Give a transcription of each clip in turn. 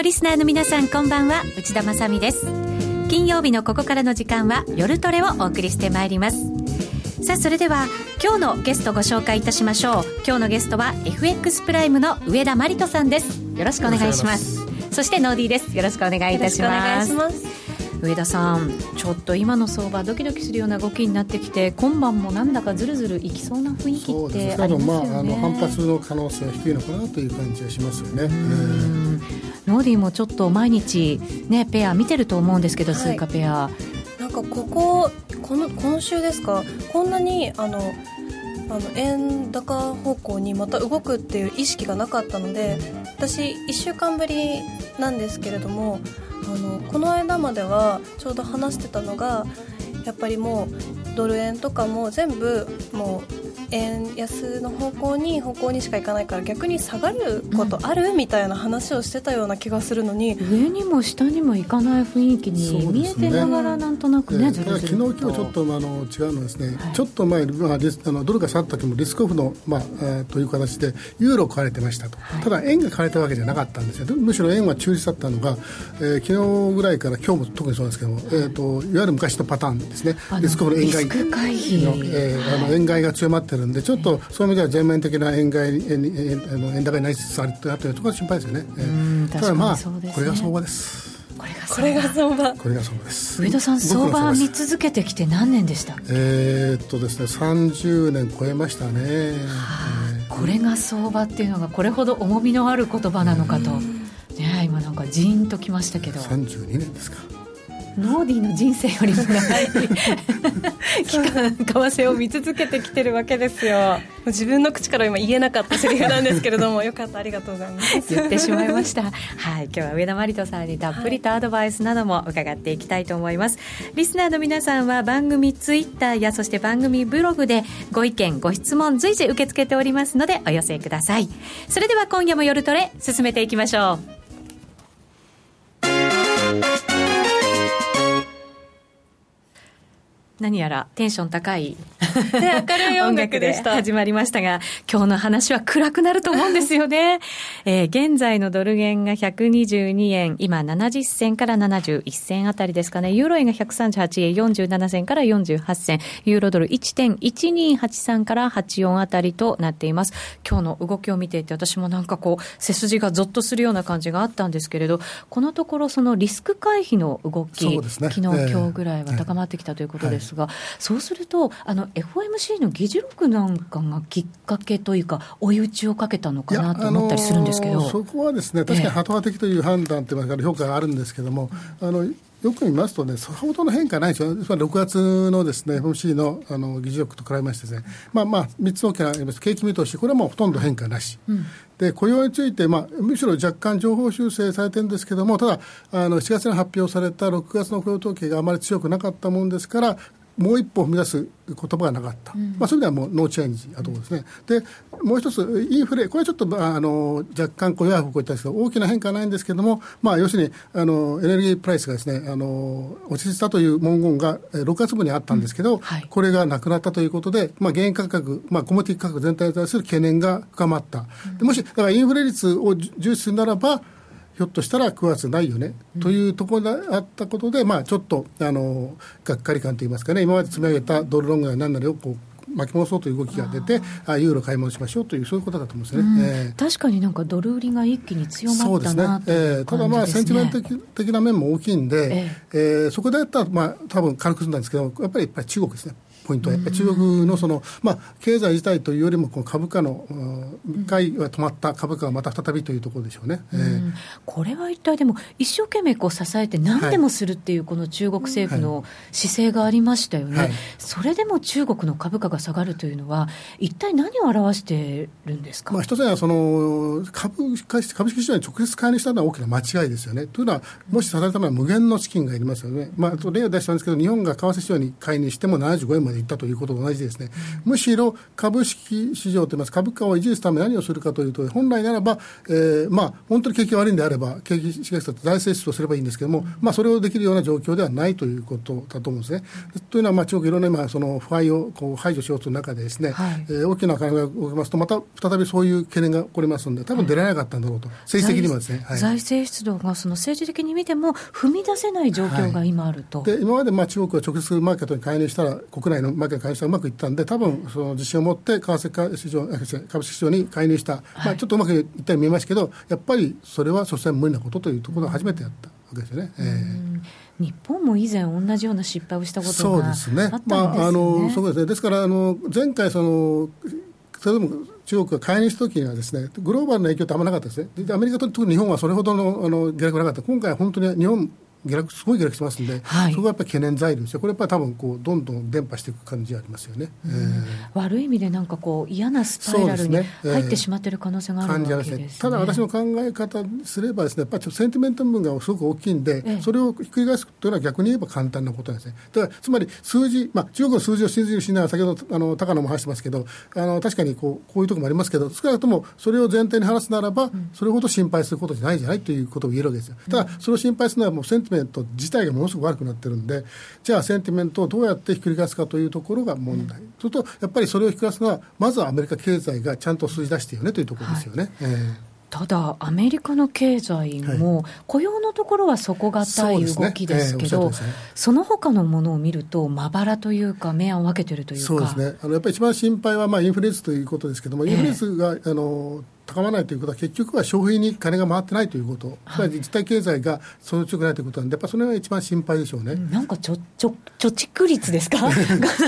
のリスナーの皆さんこんばんは。内田まさです。金曜日のここからの時間は夜トレをお送りしてまいります。さあそれでは今日のゲストご紹介いたしましょう。今日のゲストは FX プライムの上田真理人さんです。よろしくお願いします。そしてノーディーです。よろしくお願いいたします上田さんちょっと今の相場ドキドキするような動きになってきて今晩もなんだかずるずるいきそうな雰囲気ってありますよね、まあ、あの反発の可能性は低いのかなという感じがしますよね、ノーディーもちょっと毎日ねペア見てると思うんですけど、はい、通貨ペア。なんかこここの今週ですか？こんなにあのあの円高方向にまた動くっていう意識がなかったので私1週間ぶりなんですけれどもあのこの間まではちょうど話してたのがやっぱりもうドル円とかも全部もう円安の方向に方向にしか行かないから逆に下がることある、うん、みたいな話をしてたような気がするのに上にも下にも行かない雰囲気に見えてながらなんとなくね、ねずるずる昨日今日ちょっとあの違うのですね、はい、ちょっと前、まあ、リスあのドルが下がった時もリスクオフの、まあ、えー、という形でユーロ買われてました。と、はい、ただ円が買われたわけじゃなかったんですよ。むしろ円は中立だったのが、えー、昨日ぐらいから今日も特にそうですけども、えーと、いわゆる昔のパターンですね。リスクオフの円買いの、えー、あの円買いが強まってるんでちょっとそういう意味では全面的な円買い円円あの円高になりつつあるというところが心配ですよね。えー、ただまあ、ね、これが相場です。これが相場。これが相場。です。上田さん相場見続けてきて何年でしたえー、っとですね30年超えましたね、はあ、これが相場っていうのがこれほど重みのある言葉なのかと、ね、今なんかジーンときましたけど。32年ですかノーディーの人生よりも長い期間為替を見続けてきてるわけですよ。自分の口から今言えなかったセリフなんですけれどもよかったありがとうございます。言ってしまいました。はい今日は上田真理人さんにたっぷりとアドバイスなども伺っていきたいと思います、はい、リスナーの皆さんは番組ツイッターやそして番組ブログでご意見ご質問随時受け付けておりますのでお寄せください。それでは今夜も夜トレ進めていきましょう何やらテンション高い 明るい音楽でした。始まりましたが今日の話は暗くなると思うんですよね、えー、現在のドル円が122円今70銭から71銭あたりですかね。ユーロ円が138円47銭から48銭。ユーロドル1.1283から84あたりとなっています。今日の動きを見ていて私もなんかこう背筋がゾッとするような感じがあったんですけれどこのところそのリスク回避の動き、ね、昨日、えー、今日ぐらいは高まってきたということです、はい。が、そうすると、あの FOMC の議事録なんかがきっかけというか、追い打ちをかけたのかなと思ったりするんですけど、そこはですね、確かにハト派的という判断というか、評価があるんですけれども、あのよく見ますとね、さほどの変化ないですよ、6月のですね FOMC のあの議事録と比べましてですね、まあまあ、3つ大きな景気見通し、これはもうほとんど変化なし。うん。で雇用について、まあ、むしろ若干情報修正されてるんですけども、ただ、あの7月に発表された6月の雇用統計があまり強くなかったもんですから、もう一歩踏み出す言葉がなかった、うん、まあ、そういう意味ではもうノーチェンジだと思うんですね、でもう一つ、インフレ、これはちょっとあの若干こう弱い方向にったんですけど、大きな変化はないんですけれども、まあ、要するにあのエネルギープライスがですねあの落ち着いたという文言が6月分にあったんですけど、うん。はい、これがなくなったということで、まあ、原油価格、まあ、コモディ価格全体に対する懸念が深まった、うん、もしだからインフレ率を重視するならば、ひょっとしたら9月ないよね、というところがあったことで、まあ、ちょっとあのがっかり感といいますかね、今まで積み上げたドルロングや何なりをこう巻き戻そうという動きが出て、あユーロ買い戻しましょうという、そういうことだと思うんですよね、うん。えー、確かになんかドル売りが一気に強まったなね。えー、ただ、まあ、センチメント的な面も大きいんで、えー、えー、そこでやったら、まあ多分軽くするんですけど、やっぱりやっぱり中国ですね。ポイントは、やっぱり中国のその、まあ、経済自体というよりも、この株価の、一回は止まった株価がまた再びというところでしょうね、うん、えー、これは一体でも、一生懸命こう支えて、何でもするっていう、この中国政府の姿勢がありましたよね、はい。はい、それでも中国の株価が下がるというのは、一体何を表してるんですか、まあ、一つはその株株式市場に直接買いにしたのは大きな間違いですよね。というのは、もしされたのは無限の資金がいりますよね、まあ、例を出したんですけど、日本が為替市場に買いにしても75円まで言ったということと同じですね、むしろ株式市場といいます株価を維持するために何をするかというと、本来ならば、えー、まあ、本当に景気が悪いんであれば、景気刺激策財政出動すればいいんですけれども、まあ、それをできるような状況ではないということだと思うんですね。というのは、まあ、中国いろんな今、その不安をこう排除しようという中でですね、はい、えー、大きな金が動きますと、また再びそういう懸念が起こりますので、多分出られなかったんだろうと、政治的にもですね。はい、財政出動がその政治的に見ても、踏み出せない状況が今あると。で今までまあ中国は直接マーケットに介入したら、国内のマーケットに介入したらうまくいったんで、多分その自信を持って、為替市場株式市場に介入した、まあ、ちょっとうまくいったように見えますけど、やっぱりそれは所詮無理なことというところを初めてやったわけですよね。えー日本も以前、同じような失敗をしたことがあったんですね。そうですね。まあ、あの、そうですね。ですから、あの、前回、その、それでも中国が介入したときにはですね、グローバルな影響ってあんまなかったですね。アメリカと特に日本はそれほどのあの下落なかった。今回は本当に日本下落すごい下落してますんで、はい、そこがやっぱり懸念材料ですよ、これやっぱり多分こうどんどん伝播していく感じありますよね、えー、悪い意味でなんかこう嫌なスパイラルに入ってしまっている可能性があるわけですね、ねえー、ただ私の考え方すればですね、やっぱりセンティメント部分がすごく大きいんで、えー、それをひっくり返すというのは逆に言えば簡単なことなんですね。だからつまり数字、まあ、中国の数字を信じるしないは先ほどあの高野も話してますけど、あの確かにこうこういうところもありますけど、少なくともそれを前提に話すならば、うん、それほど心配することじゃないじゃないということを言えるわけですよ。ただ、それを心配するのはもうセンティメント自体がものすごく悪くなってるんで、じゃあセンティメントをどうやってひっくり返すかというところが問題。うん、それと、やっぱりそれをひっくり返すのは、まずはアメリカ経済がちゃんと数字出してよねというところですよね。はい、えーただ、アメリカの経済も、雇用のところは底堅い動きですけど、そ、ね。えー、その他のものを見ると、まばらというか、目を分けてるというか。そうですね、あのやっぱり一番心配はまあインフレ率ということですけども、インフレ率が、あの高まらないということは、結局は消費に金が回ってないということ、はい、実体経済がその強くないということなんで、やっぱそれが一番心配でしょうね。なんかちょちょ貯蓄率ですか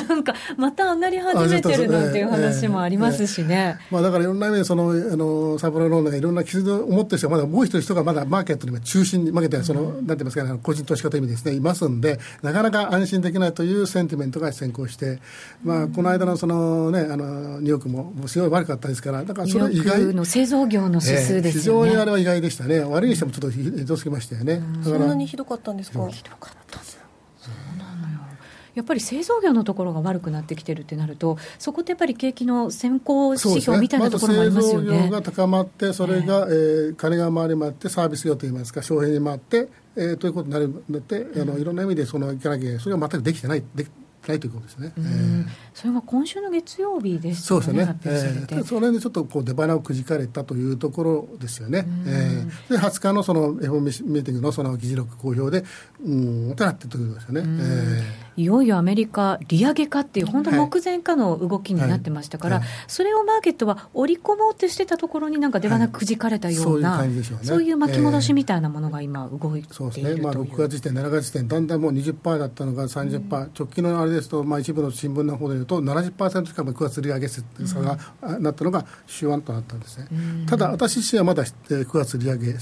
なんか、また上がり始めてるなんていう話もありますしね。まあ、だからいろんな意味でその、あのサブプライムローンがいろんな傷を持ってる人が、まだもう一人人がまだマーケットに中心に、マーケットその、うん、なんて言いますかね、個人投資家という意味ですね、いますんで、なかなか安心できないというセンティメントが先行して、まあ、この間のそのね、あのニューヨークもすごい悪かったですから、だからそれ以外の製造業の指数です非常にあれは意外でしたね、悪いにしてもちょっとひどすぎましたよね、そんなにひどかったんですか？ひどかったそうなのよ。やっぱり製造業のところが悪くなってきてるってなると、そこってやっぱり景気の先行指標みたいなところもありますよね。ま、製造業が高まって、それが、えー、えー、金が回り回って、サービス業といいますか、消費に回って、えー、ということになるので、あのいろんな意味でそのいかなきゃそれは全くできてない、でないということですね、えー、それが今週の月曜日です、ね、そうですね、えー、それでちょっとこう出花をくじかれたというところですよね、えー、で20日のその FOMC ミーティングのその議事録公表で、うんとなってということですよね。えーいよいよアメリカ、利上げかっていう、本当、目前かの動きになってましたから、はい。はい、それをマーケットは織り込もうとしてたところに、なんか出花くじかれたような、はい、そういう、ね、そういう巻き戻しみたいなものが今、動いているそうですね、まあ、6月時点、7月時点、だんだんもう20%だったのが30%、うん、直近のあれですと、まあ、一部の新聞の方でいうと、70%近く9月利上げ差が、うん、なったのが手腕となったんですね。ただ私自身はまだ9月利上げ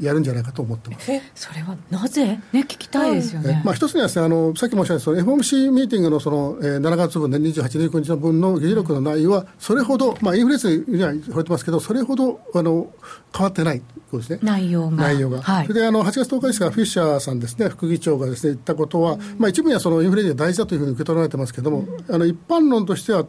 やるんじゃないかと思ってます。それはなぜ、ね、聞きたいですよね、まあ、一つにはです、ね、あのさっき申し上げたその FOMC ミーティングのその、えー、7月分で、ね、28、29日の分の議事録の内容は、それほど、まあ、インフレ率には触れてますけど、それほどあの変わってないことですね、内容が。内容が。はい、それであの8月10日ですが、フィッシャーさんですね、副議長がです、ね、言ったことは、まあ、一部にはそのインフレ率が大事だというふうに受け取られてますけれども、あの一般論としては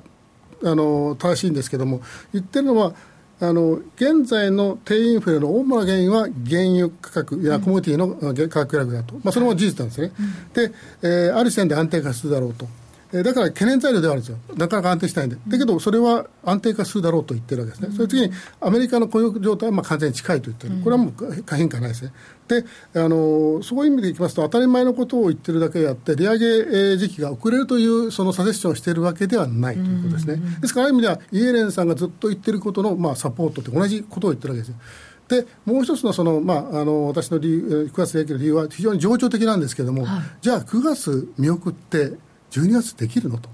あの正しいんですけれども、言ってるのは、あの現在の低インフレの主な原因は原油価格やコモディティの価格下落だと、まあ、それも事実なんですね、で、えー、ある時点で安定化するだろうと。えー、だから懸念材料ではあるんですよ、なかなか安定しないんで、だけどそれは安定化するだろうと言ってるわけですね、それ次にアメリカの雇用状態はまあ完全に近いと言ってる、これはもう変化ないですね。であのそういう意味でいきますと、当たり前のことを言ってるだけであって、利上げ時期が遅れるという、そのサジェスションをしているわけではないということですね。ですから、ある意味では、イエレンさんがずっと言ってることの、まあ、サポートって同じことを言ってるわけですよ。でもう一つのその、まあ、あの私の理由9月できる理由は非常に情緒的なんですけれども、はい、じゃあ9月見送って12月できるのと。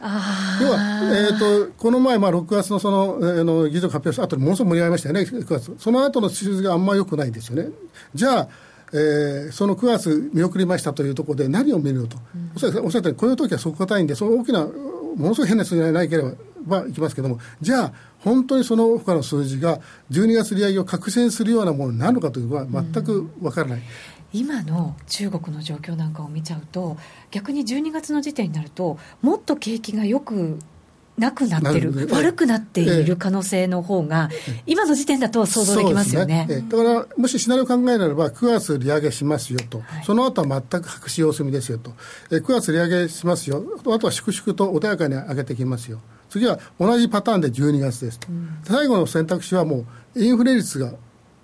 要は、えーと、この前、まあ、6月のその、えー、の議事録発表した後にものすごく盛り上がりましたよね、9月、その後の数字があんまり良くないんですよね。じゃあえー、その9月見送りましたというところで何を見るのと、うん、おっしゃったように雇用統計は底堅いんでその大きなものすごい変な数字がないければいきますけれどもじゃあ本当にその他の数字が12月利上げを確信するようなものになるのかというのは全くわからない。うん今の中国の状況なんかを見ちゃうと逆に12月の時点になるともっと景気がよくなくなってる、悪くなっている可能性の方が、今の時点だと想像できますよね、ね、だから、もしシナリオ考えならば、9月利上げしますよと、はい、その後は全く白紙様子見ですよと、え9月利上げしますよ、あとは粛々と穏やかに上げてきますよ、次は同じパターンで12月ですと、うん、最後の選択肢はもう、インフレ率がが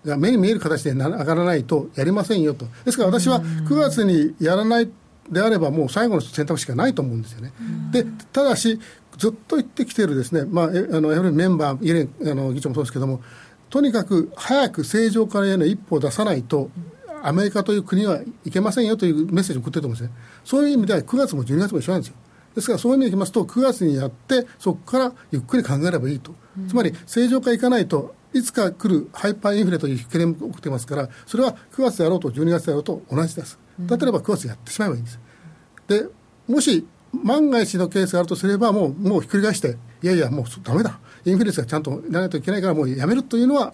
目に見える形で上がらないとやりませんよと、ですから私は9月にやらないであれば、もう最後の選択肢がないと思うんですよね。でただしずっと言ってきているですね、まあ、あのやはりメンバー、イレンあの議長もそうですけども、とにかく早く正常化への一歩を出さないと、アメリカという国はいけませんよというメッセージを送ってると思うんですね。そういう意味では9月も12月も一緒なんですよ。ですからそういう意味でいきますと、9月にやって、そこからゆっくり考えればいいと、つまり正常化いかないと、いつか来るハイパーインフレという懸念も起きてますから、それは9月であろうと12月であろうと同じです。だったらば9月やってしまえばいいんです。でもし万が一のケースがあるとすれば、もう、もうひっくり返して、いやいや、もうだめだ。インフレ率がちゃんとならないといけないから、もうやめるというのは、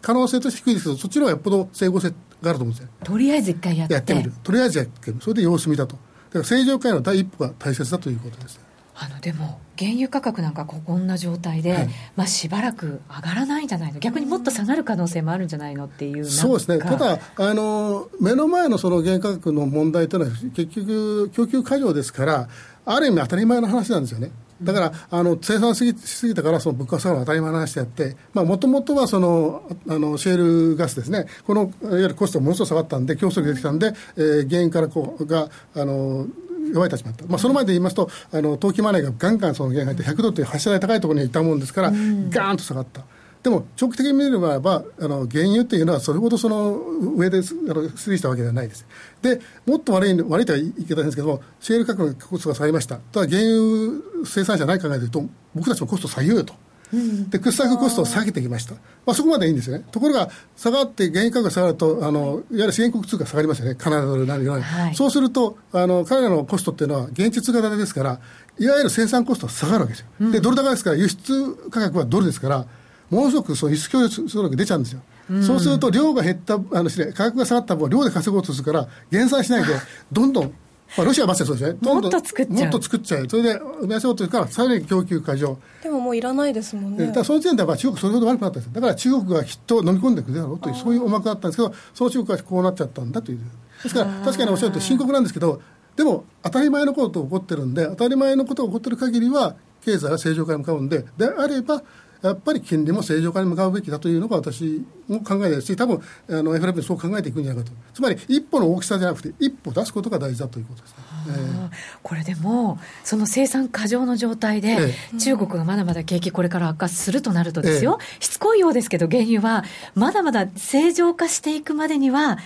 可能性として低いですけど、そっちの方がよっぽど整合性があると思うんですよ。とりあえず一回やって。やってみる。とりあえずやってみる。それで様子見だと。だから正常化への第一歩が大切だということです。あのでも原油価格なんかこんな状態で、はい、まあ、しばらく上がらないんじゃないの？逆にもっと下がる可能性もあるんじゃないの？っていうそうですね。ただあの目の前のその原油価格の問題というのは結局供給過剰ですからある意味当たり前の話なんですよね。だから、あの生産しすぎたからその物価下がる当たり前の話であって、もともとはそのあのシェールガスですね、このいわゆるコストがものすごく下がったんで、競争が出てきたんで、えー、原因からこうがあの弱い立場だった、まあ、その前で言いますと、あの投機マネーがガンガンその原因入って、100ドルという柱台高いところにいたもんですから、ガーンと下がった。でも長期的に見ればあの原油っていうのはそれほどその上であの推移したわけではないです。でもっと悪い悪いとは言い方なんですけどもシェール価格のコストが下がりましたただ原油生産者ない考えでいうと僕たちもコスト下げようよと。で掘削コストを下げてきました、まあ、そこまでいいんですよね、ところが下がって、原油価格が下がると、あのいわゆる資源国通貨下がりますよね、カナダドルなりなり、はい、そうするとあの、彼らのコストっていうのは、現地通貨建てですから、いわゆる生産コストは下がるわけですよ、でドル高ですから、輸出価格はドルですから、ものすごくその輸出協力総力出ちゃうんですよ。うそうすると量が減ったあの価格が下がった分を量で稼ごうとするから減産しないで どんどんまあ、ロシアはまさにそうですね。もっと作っちゃう。もっと作っちゃう。それで、生み出そうというから、さらに供給過剰。でももういらないですもんね。だからその時点では中国それほど悪くなったんですだから中国がきっと飲み込んでくるだろうという、そういう思惑だったんですけど、その中国はこうなっちゃったんだという。ですから、確かにおっしゃると深刻なんですけど、でも当たり前のことが起こってるんで、当たり前のことが起こってる限りは、経済は正常化に向かうんで、であれば、やっぱり金利も正常化に向かうべきだというのが私も考えですし、多分あの FRB そう考えていくんじゃないかと、つまり一歩の大きさじゃなくて、一歩出すことが大事だということですね、えー、これでも、その生産過剰の状態で、えー、中国がまだまだ景気、これから悪化するとなるとですよ、えー、しつこいようですけど、原油はまだまだ正常化していくまでには、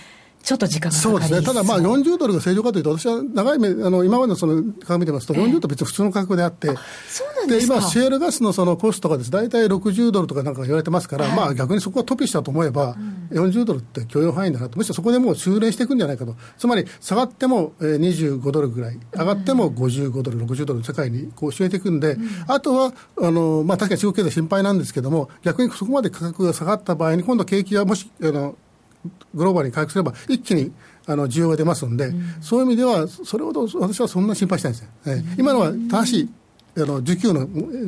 ちょっと時間がそうですね、ただまあ40ドルが正常かというと、私は長い目、あの今までのその価格見てますと、40ドル別に普通の価格であって、で今、シェールガスのそのコストがです、大体60ドルとかなんか言われてますから、はい、まあ逆にそこはトピしたと思えば、うん、40ドルって許容範囲だなと、むしろそこでもう修練していくんじゃないかと、つまり下がっても25ドルぐらい、上がっても55ドル、60ドル、世界にこう教えていくんで、うん、あとはあの、まあ、確かに中国経済心配なんですけども、逆にそこまで価格が下がった場合に、今度、景気がもしあのグローバルに回復すれば、一気にあの需要が出ますんで、うん、そういう意味では、それほど私はそんな心配してないですよ、えー、今のは正しいあの需給の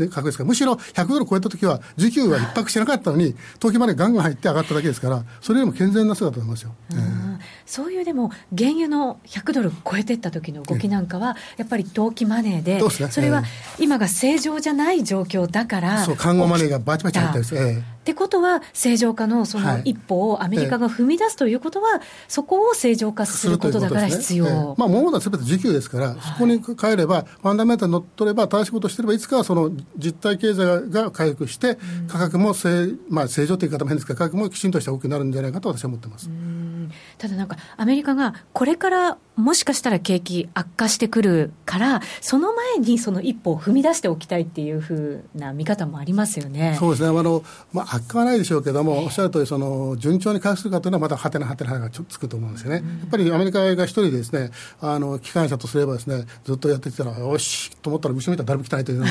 価格ですから、むしろ100ドル超えたときは、需給は逼迫してなかったのに、投機までガンガン入って上がっただけですから、それよりも健全な姿だと思いますよ、えー、そういうでも、原油の100ドル超えていった時の動きなんかは、やっぱり投機マネーで、それは今が正常じゃない状況だから、そう、看護マネーがバチバチ入ったりして。えってことは、正常化のその一歩をアメリカが踏み出すということは、はい、そこを正常化することだから必要。ね。えー、まあ、物はすべて需給ですから、はい、そこに変えれば、ファンダメンタルに乗っ取れば、正しいことをしてれば、いつかはその実体経済が回復して、価格も正,、まあ、正常という言い方も変ですが、価格もきちんとした動きになるんじゃないかと私は思ってます。ただなんか、アメリカがこれからもしかしたら景気悪化してくるから、その前にその一歩を踏み出しておきたいっていうふうな見方もありますよね。そうですね。あの、まあ、悪化はないでしょうけども、おっしゃるとおり、その、順調に回復するかというのはまだはてなはてながちょっとつくと思うんですよね。うん、やっぱりアメリカが一人ですね、あの、機関車とすればですね、ずっとやってきたら、よしと思ったら後ろ見たら誰も来ないという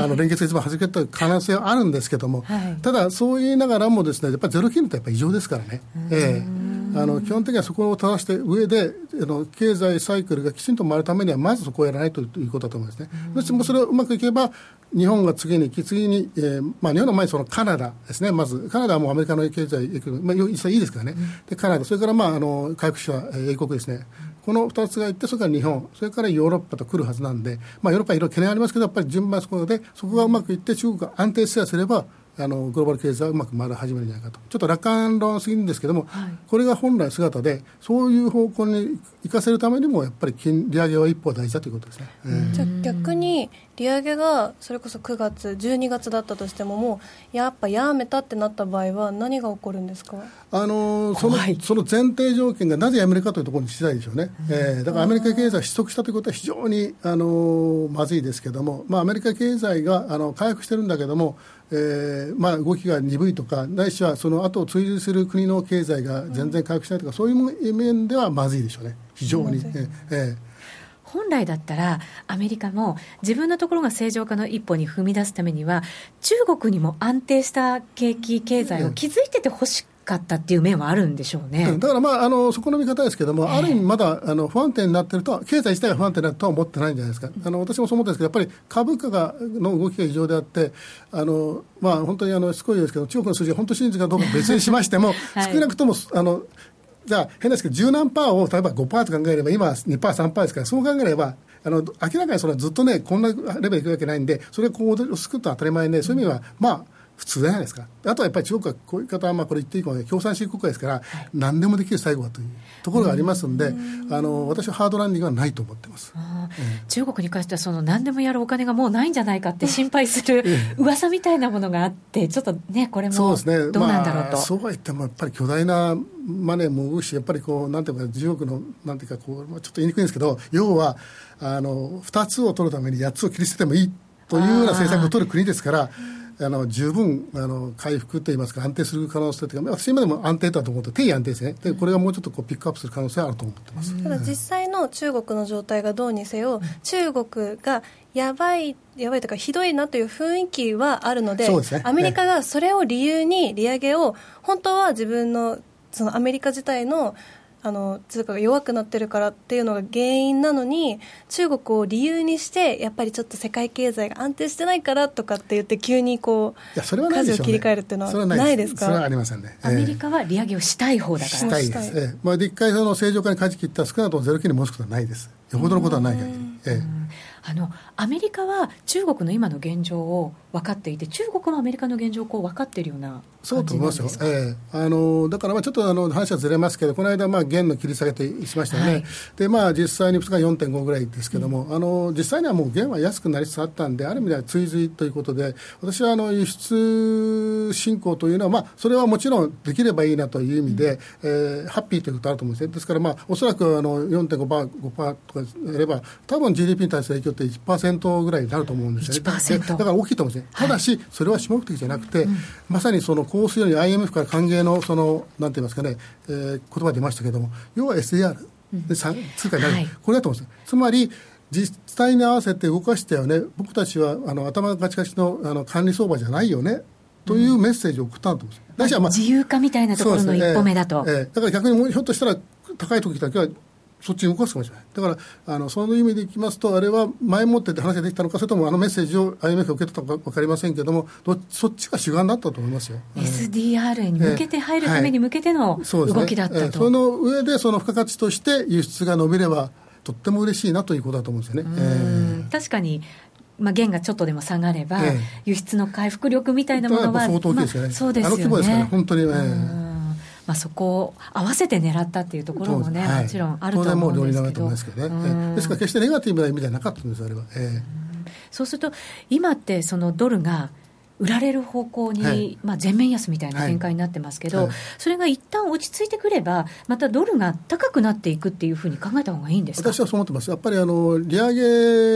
あの、連結が一番弾けた可能性はあるんですけども、はい、ただそう言いながらもですね、やっぱりゼロ金利ってやっぱり異常ですからね。ええあの基本的にはそこを正して上であの経済サイクルがきちんと回るためにはまずそこをやらないということだと思いますね。もしそれをうまくいけば日本が次に次に、えーまあ、日本の前にそのカナダですね、まず、カナダはもうアメリカの経済、まあ、実際いいですからね、でカナダ、それから、まあ、あの回復者、英国ですね、この2つがいって、それから日本、それからヨーロッパと来るはずなんで、まあ、ヨーロッパはいろいろ懸念ありますけど、やっぱり順番そこで、そこがうまくいって、中国が安定すれば、あのグローバル経済はうまく回り始めるんじゃないかと、ちょっと楽観論すぎるんですけども、はい、これが本来姿で、そういう方向に行かせるためにも、やっぱり金利上げは一歩大事だということですね。じゃ逆に利上げがそれこそ9月、12月だったとしても、もうやっぱやめたってなった場合は、何が起こるんですか？あのそのその前提条件がなぜやめるかというところに次第でしょうね、えー、だからアメリカ経済失速したということは非常にあのまずいですけれども、まあ、アメリカ経済があの回復してるんだけども、えーまあ、動きが鈍いとか、ないしはその後を追随する国の経済が全然回復しないとか、そういう面ではまずいでしょうね、非常に。えー本来だったら、アメリカも自分のところが正常化の一歩に踏み出すためには、中国にも安定した景気、経済を築いててほしかったっていう面はあるんでしょうね、だから、まあ、あのそこの見方ですけども、ある意味、まだあの不安定になってると、経済自体が不安定になるとは思ってないんじゃないですか、あの私もそう思ってるんですけど、やっぱり株価がの動きが異常であって、あのまあ、本当にあのしつこいですけど、中国の数字が本当真実かどうか別にしましても、はい、少なくともあのじゃあ、変ですけど、十何パーを例えば5%と考えれば、今は2%、3%ですから、そう考えれば、あの明らかにそれはずっとね、こんなレベルいくわけないんで、それがこうすくと当たり前で、そういう意味は、まあ、普通じゃないですか。あとはやっぱり中国はこういう方は、まあ、これ言っていいかも共産主義国家ですから、はい、何でもできる最後はというところがありますんで、あの私はハードランディングはないと思ってます、中国に関しては、その何でもやるお金がもうないんじゃないかって心配する 噂みたいなものがあって、ちょっとね、これもどうなんだろうと。そう,、まあ、そうは言っても、やっぱり巨大なマネーも動くし、やっぱりこう、なんていうか、中国の、なんていうかこう、ちょっと言いにくいんですけど、要は、あの2つを取るために8つを切り捨ててもいいというような政策を取る国ですから。あの十分あの回復といいますか、安定する可能性というか、私、今でも安定だと思って、定位安定ですね、でこれがもうちょっとこうピックアップする可能性はあると思ってます。ただ、実際の中国の状態がどうにせよ、中国がやばい、やばいというか、ひどいなという雰囲気はあるので、でね、アメリカがそれを理由に利上げを、本当は自分のそのアメリカ自体のあの通貨が弱くなってるからっていうのが原因なのに中国を理由にしてやっぱりちょっと世界経済が安定してないからとかって言って急にこう舵を切り替えるっていうのはないです。か？それはありませんね、アメリカは利上げをしたい方だから。したいです、ええ。まあ、一回その正常化に舵切ったら少なくともゼロ金に戻すことはないです。よほどのことはない限り、ええあのアメリカは中国の今の現状を分かっていて、中国もアメリカの現状をこう分かっているようなそうと思いますよ、えー、あのだからまあちょっとあの話はずれますけど、この間、まあ、元の切り下げてしましたよね、はい、でまあ、実際に2日4.5ぐらいですけども、うん、あの実際にはもう元は安くなりつつあったんで、ある意味では追随ということで、私はあの輸出振興というのは、まあ、それはもちろんできればいいなという意味で、うん、えー、ハッピーということあると思うんですね、ですから、まあ、おそらくあの4.5%、5%とかやれば、多分 GDP に対する影響って1%ぐらいになると思うんですよね。だから大きいと思うんですね。ただし、それは主目的じゃなくて、まさにそのこうするように IMF から歓迎のそのなんて言いますかね、えー、言葉出ましたけども、要は SDR で通貨になる、はい、これだと思うんですつまり実際に合わせて動かしてはね、僕たちはあの頭がガチガチのあの管理相場じゃないよねというメッセージを送ったんと思うんです、まあ、自由化みたいなところの一歩目だと。えーえー、だから逆にひょっとしたら高い時だけはそっちに動かすかもしれない。だから、あの、その意味でいきますと、あれは前もってって話ができたのか、それともあのメッセージを IMF が受け取ったのか分かりませんけれども、そっちが主眼だったと思いますよ。SDR に向けて入るために向けての動きだったと。その上で、その付加価値として輸出が伸びれば、とっても嬉しいなということだと思うんですよね。えー、確かにまあ、元がちょっとでも下がれば、ええ、輸出の回復力みたいなものは、相当大きいですよね、まあ、そうですよね。あの規模ですから、本当に、えーまあ、そこを合わせて狙ったっていうところもね、はい、もちろんあると思うんですけど。ですけどね。ですから決してネガティブな意味ではなかったんです、あれは。えー、そうすると、今ってそのドルが、売られる方向に、はい、まあ、全面安みたいな展開になってますけど、はい。はい、それが一旦落ち着いてくれば、またドルが高くなっていくっていうふうに考えた方がいいんです私はそう思ってます、やっぱりあの利上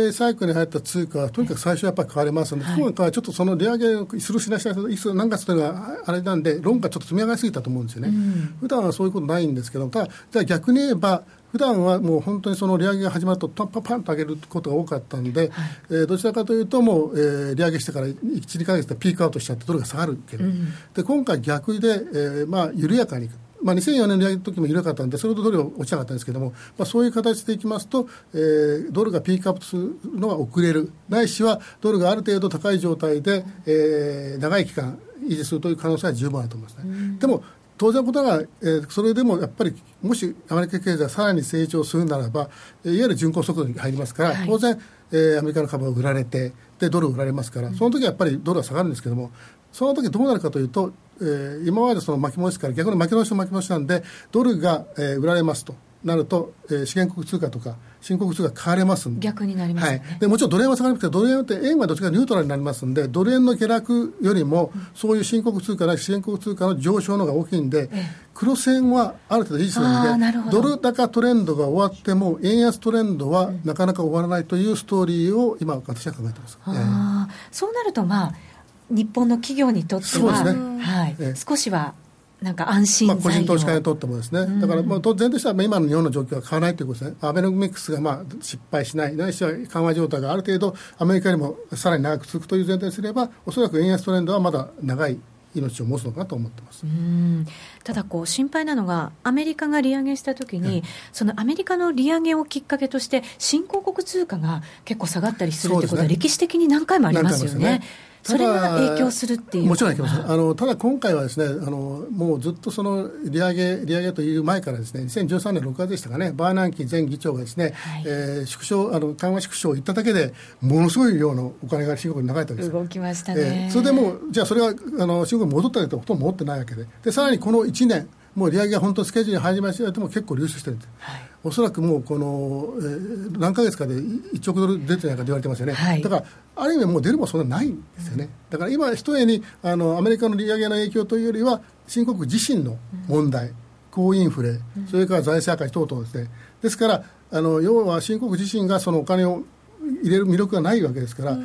げサイクルに入った通貨は、とにかく最初やっぱり買われますので、はい、今回はちょっとその利上げするしないしない、いつ何月というのはあれなんで、論がちょっと積み上がりすぎたと思うんですよね、うん、普段はそういうことないんですけど、ただ、じゃあ逆に言えば、普段はもう本当にその利上げが始まると、パンパンパンと上げることが多かったんで、はい、えー、どちらかというと、もう、えー、利上げしてから1、2か月でピークアウトしちゃって、ドルが下がるけど、うん、で今回、逆で、えーまあ、緩やかにまあ、2004年の利上げの時も緩かったんで、それほどドルは落ちなかったんですけども、まあ、そういう形でいきますと、えー、ドルがピークアップするのが遅れる、ないしはドルがある程度高い状態で、えー、長い期間維持するという可能性は十分あると思いますね。でも当然のことが、えー、それでもやっぱり、もしアメリカ経済がさらに成長するならば、いわゆる巡航速度に入りますから、はい、当然、えー、アメリカの株は売られて、で、ドル売られますから、その時はやっぱりドルは下がるんですけども、その時どうなるかというと、えー、今までその巻き戻しから逆に巻き戻しと巻き戻しなんで、ドルが、えー、売られますとなると、えー、資源国通貨とか、新興通貨買われます逆になります、ね、はい、でもちろんドル円は下がりますけどドル円って円はどっちかニュートラルになりますんでドル円の下落よりも、そういう新興通貨な資源国通貨の上昇の方が大きいんで、黒線はある程度維持するんでドル高トレンドが終わっても円安トレンドはなかなか終わらないというストーリーを今私は考えてます、えー、そうなるとまあ日本の企業にとっては、ね。はい、えー、少しはなんか安心まあ、個人投資家にとってもですね、だからまあ当然としては今の日本の状況は変わらないということですね、アベノミクスがまあ失敗しない、ないしは緩和状態がある程度、アメリカよりもさらに長く続くという前提にすれば、おそらく円安トレンドはまだ長い命を持つのかなと思ってます。ただこう、心配なのが、アメリカが利上げしたときに、そのアメリカの利上げをきっかけとして、新興国通貨が結構下がったりするということは、歴史的に何回もありますよね。それが影響するっていう。もちろん影響する。あのただ今回はですねあのもうずっとその利上げ利上げという前からですね2013年6月でしたかねバーナンキ前議長がですね、はい、えー、縮小あの緩和縮小を言っただけでものすごい量のお金が中国に流れたわけです動きましたね、えー、それでもじゃあそれはあの中国に戻ったりとほとんど持ってないわけででさらにこの1年もう利上げが本当スケジュールに入りましたても結構流出してるんです、はい、おそらくもうこの、えー、何ヶ月かで1億ドル出てないかと言われてますよね、はい、だからある意味もう出るもそんなないんですよね、だから今、ひとえにあのアメリカの利上げの影響というよりは、新国自身の問題、高インフレ、それから財政赤字等々ですね、ですからあの要は新国自身がそのお金を入れる魅力がないわけですから。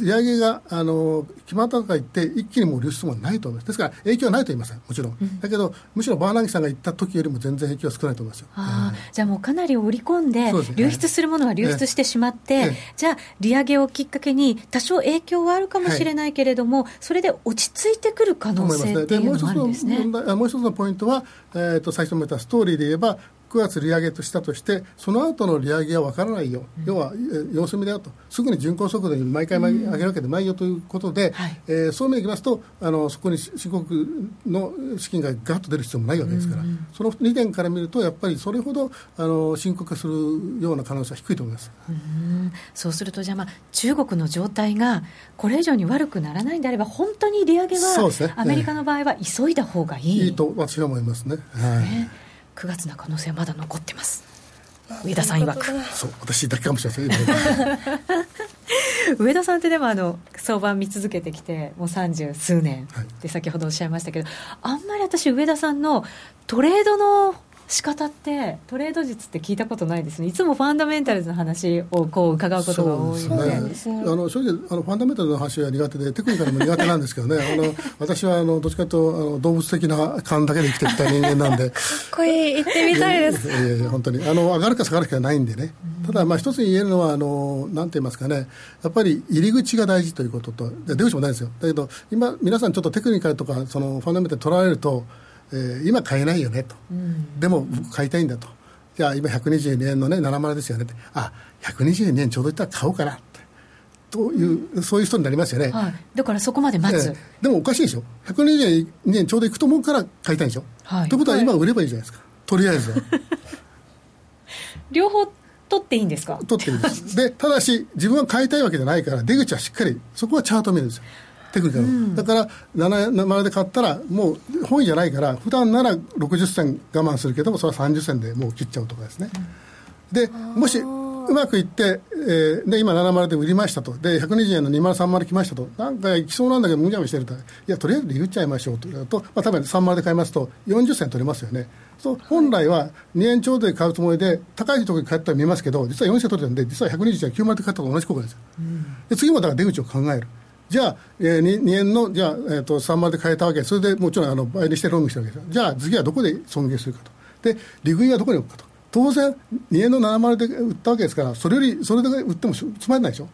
利上げがあの決まったとか言って、一気にもう流出もないと思います、ですから影響はないと言いません、もちろん、うん、だけど、むしろバーナンキさんが言った時よりも全然影響は少ないと思いますよ、あじゃあもうかなり織り込んで、流出するものは流出してしまって、じゃあ、利上げをきっかけに、多少影響はあるかもしれないけれども、はい、それで落ち着いてくる可能性っていうのもあるんですね。もう一つのポイントは、えー、と最初も言ったストーリーで言えば、9月利上げとしたとして、その後の利上げは分からないよ、うん、要は様子見だよと、すぐに巡航速度に毎回上げるわけでないよということで、うんはい、えー、そういう意味でいきますと、あのそこに新国の資金がガッと出る必要もないわけですから、うん、その2点から見ると、やっぱりそれほどあの深刻化するような可能性は低いと思います、うん、そうすると、じゃあ、まあ、中国の状態がこれ以上に悪くならないんであれば、本当に利上げは、ね、アメリカの場合は急いだ方がいい。いいと私は思いますね。はい、ね9月の可能性はまだ残ってます。上田さん曰く。そう私だけかもしれません上田さんってでもあの相場見続けてきてもう三十数年。で先ほどおっしゃいましたけど、はい、あんまり私上田さんのトレードの仕方ってトレード術って聞いたことないですね。いつもファンダメンタルズの話をこう伺うことが多いので、ね、あの正直あのファンダメンタルズの話は苦手でテクニカルも苦手なんですけどね。あの私はあのどっちかというとあの動物的な感だけで生きてきた人間なんで。かっこいい。行ってみたいです。いやいや本当に。あの上がるか下がるかはないんでね、ただまあ一つに言えるのはあのなんて言いますかね。やっぱり入り口が大事ということと。出口もないですよ。だけど今皆さんちょっとテクニカルとかそのファンダメンタル取られるとえー、今買えないよねと、うん、でも僕買いたいんだと。じゃあ今122円のね70ですよねって。あ122円ちょうどいったら買おうかなというそういう人になりますよね、はい、だからそこまで待つ、えー、でもおかしいでしょ。122円ちょうどいくと思うから買いたいんでしょ、はい、ということは今売ればいいじゃないですか、とりあえずは。両方取っていいんですか？取っていいです。でただし自分は買いたいわけじゃないから出口はしっかりそこはチャート見るんですよテクニカル、うん、だから7で買ったらもう本意じゃないから普段なら60銭我慢するけどもそれは30銭でもう切っちゃうとかですね、うん、でもしうまくいって、えー、で今70で売りましたと。で120円の2030来ましたと。なんかいきそうなんだけどむにゃむにしてると。いやとりあえず売っちゃいましょうと。いうと、まあ、多分30で買いますと40銭取れますよね。そう本来は2円ちょうどで買うつもりで高いところに買ったら見えますけど実は4銭取れてるんで実は120円90で買ったと同じ効果ですよ、うん、で次もだから出口を考えるじゃあ、えー、2, 2円のじゃあ、えーと、3まで変えたわけ。それでもちろんあの倍にしてロングしたわけですじゃあ次はどこで損切りするかと。で利食いはどこに置くかと。当然2円の70で売ったわけですからそれよりそれで売ってもつまらないでしょ。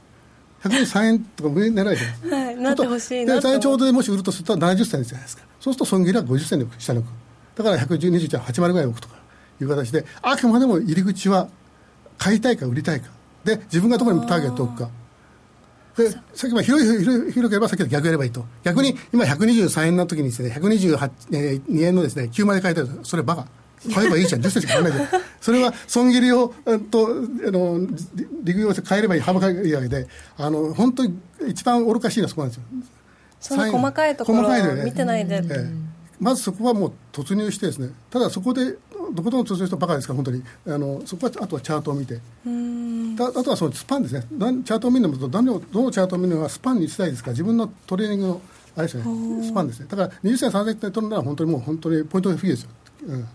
103円とか上狙いじゃないはいなってほしいなで最長でもし売るとすると70銭じゃないですか。そうすると損切りは50銭で下に置く。だから121は80ぐらい置くとかいう形であくまでも入り口は買いたいか売りたいか。で自分がどこにターゲットを置くかでさっきも広い広い広ければさっきと逆やればいいと。逆に今123円の時にですね128、えー、2円のですね9まで買いたいそれバカ。買えばいいじゃん。10銭しか買わないじゃんそれは損切りをとあの利用して変えればいい幅がいいわけであの本当に一番愚かしいのはそこなんですよ。その細かいところを見てないで、ええ。まずそこはもう突入してですね。ただそこでどことも突入したばかりですから本当に。あのそこはあとはチャートを見て。あとはそのスパンですね。チャートを見るのもどのどのチャートを見るのはスパンにしたいですか。ら自分のトレーニングのあれですね。スパンですね。だから20銭30銭取るなら本当にもう本当にポイントがフィーですよ、うん、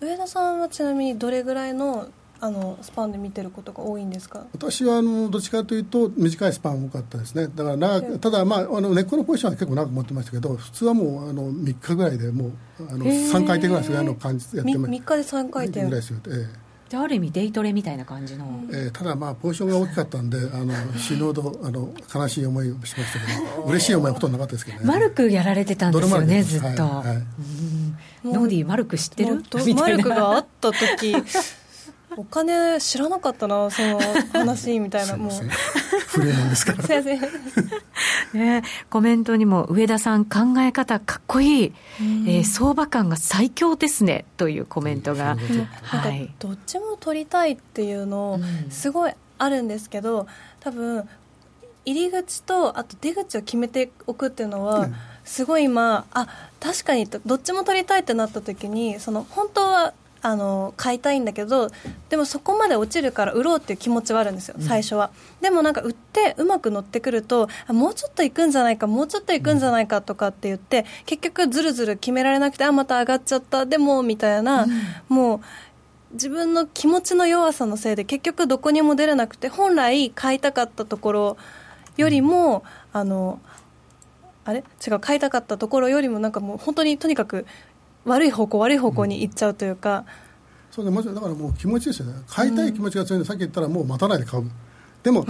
上田さんはちなみにどれぐらいのあのスパンで見てることが多いんですか？私はあのどっちかというと短いスパン多かったですね。だから長くただ、まあ、あの根っこのポジションは結構長く持ってましたけど普通はもうあの3日ぐらいでもうあの3回転ぐらいするの感じでやってます3日で3回転。ぐらいですよ、ええ。じゃあある意味デイトレみたいな感じの、えー、ただまあポジションが大きかったんであの死ぬほどあの悲しい思いをしましたけど嬉しい思いはほとんどなかったですけどね。丸くやられてたんですよねずっと、はいはい、ノーディーマルク知ってる？マルクがあった時お金知らなかったなその話みたいなもう。不例なんですから。すいません。ね、コメントにも上田さん考え方かっこいい、えー、相場感が最強ですねというコメントが、はい、どっちも取りたいっていうのすごいあるんですけど多分入り口とあと出口を決めておくっていうのは、すごい今あ確かにどっちも取りたいってなった時にその本当はあの買いたいんだけどでもそこまで落ちるから売ろうっていう気持ちはあるんですよ、最初は、うん、でもなんか売ってうまく乗ってくるともうちょっといくんじゃないかもうちょっといくんじゃないかとかって言って結局ずるずる決められなくてあまた上がっちゃったでもみたいな、うん、もう自分の気持ちの弱さのせいで結局どこにも出れなくて本来買いたかったところよりも、あのあれ？違う買いたかったところよりもなんかもう本当にとにかく悪い方向悪い方向に行っちゃうというか、そうねもちろんだからもう気持ちですよね。買いたい気持ちが強いんで、さっき言ったらもう待たないで買うでも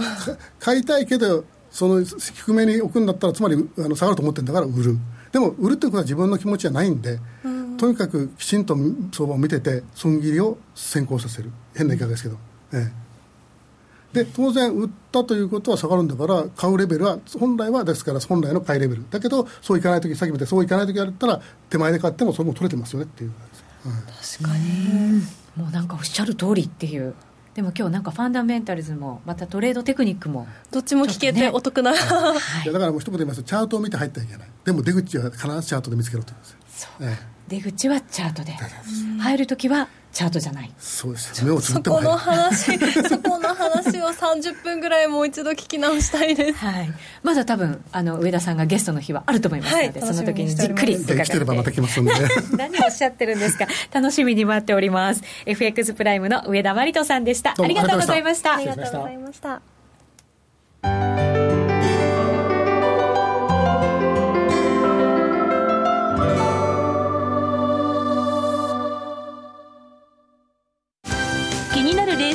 買いたいけどその低めに置くんだったらつまりあの下がると思ってるんだから売る。でも売るってことは自分の気持ちじゃないんで、うん、とにかくきちんと相場を見てて損切りを先行させる。変な言い方ですけど、ええ、で当然売ったということは下がるんだから買うレベルは本来はですから本来の買いレベル。だけどそういかない時さっき見てそういかない時やったら手前で買ってもそれも取れてますよねっていう、確かに。もうなんかおっしゃる通りっていう。でも今日なんかファンダメンタルズもまたトレードテクニックもどっちも聞けてお得な、ねはい、だからもう一言言います。とチャートを見て入ったらいけない。でも出口は必ずチャートで見つけろと出口はチャートで。入るときはチャートじゃない。そうです目をつぶってもそこの話 そこの話を30分ぐらいもう一度聞き直したいです、はい、まだ多分あの上田さんがゲストの日はあると思いますので、はい、その時にじっくり伺って。てればまた来ますんで 何をおっしゃってるんですか？楽しみに待っております。FX プライムの上田真理人さんでした。ありがとうございました。ありがとうございました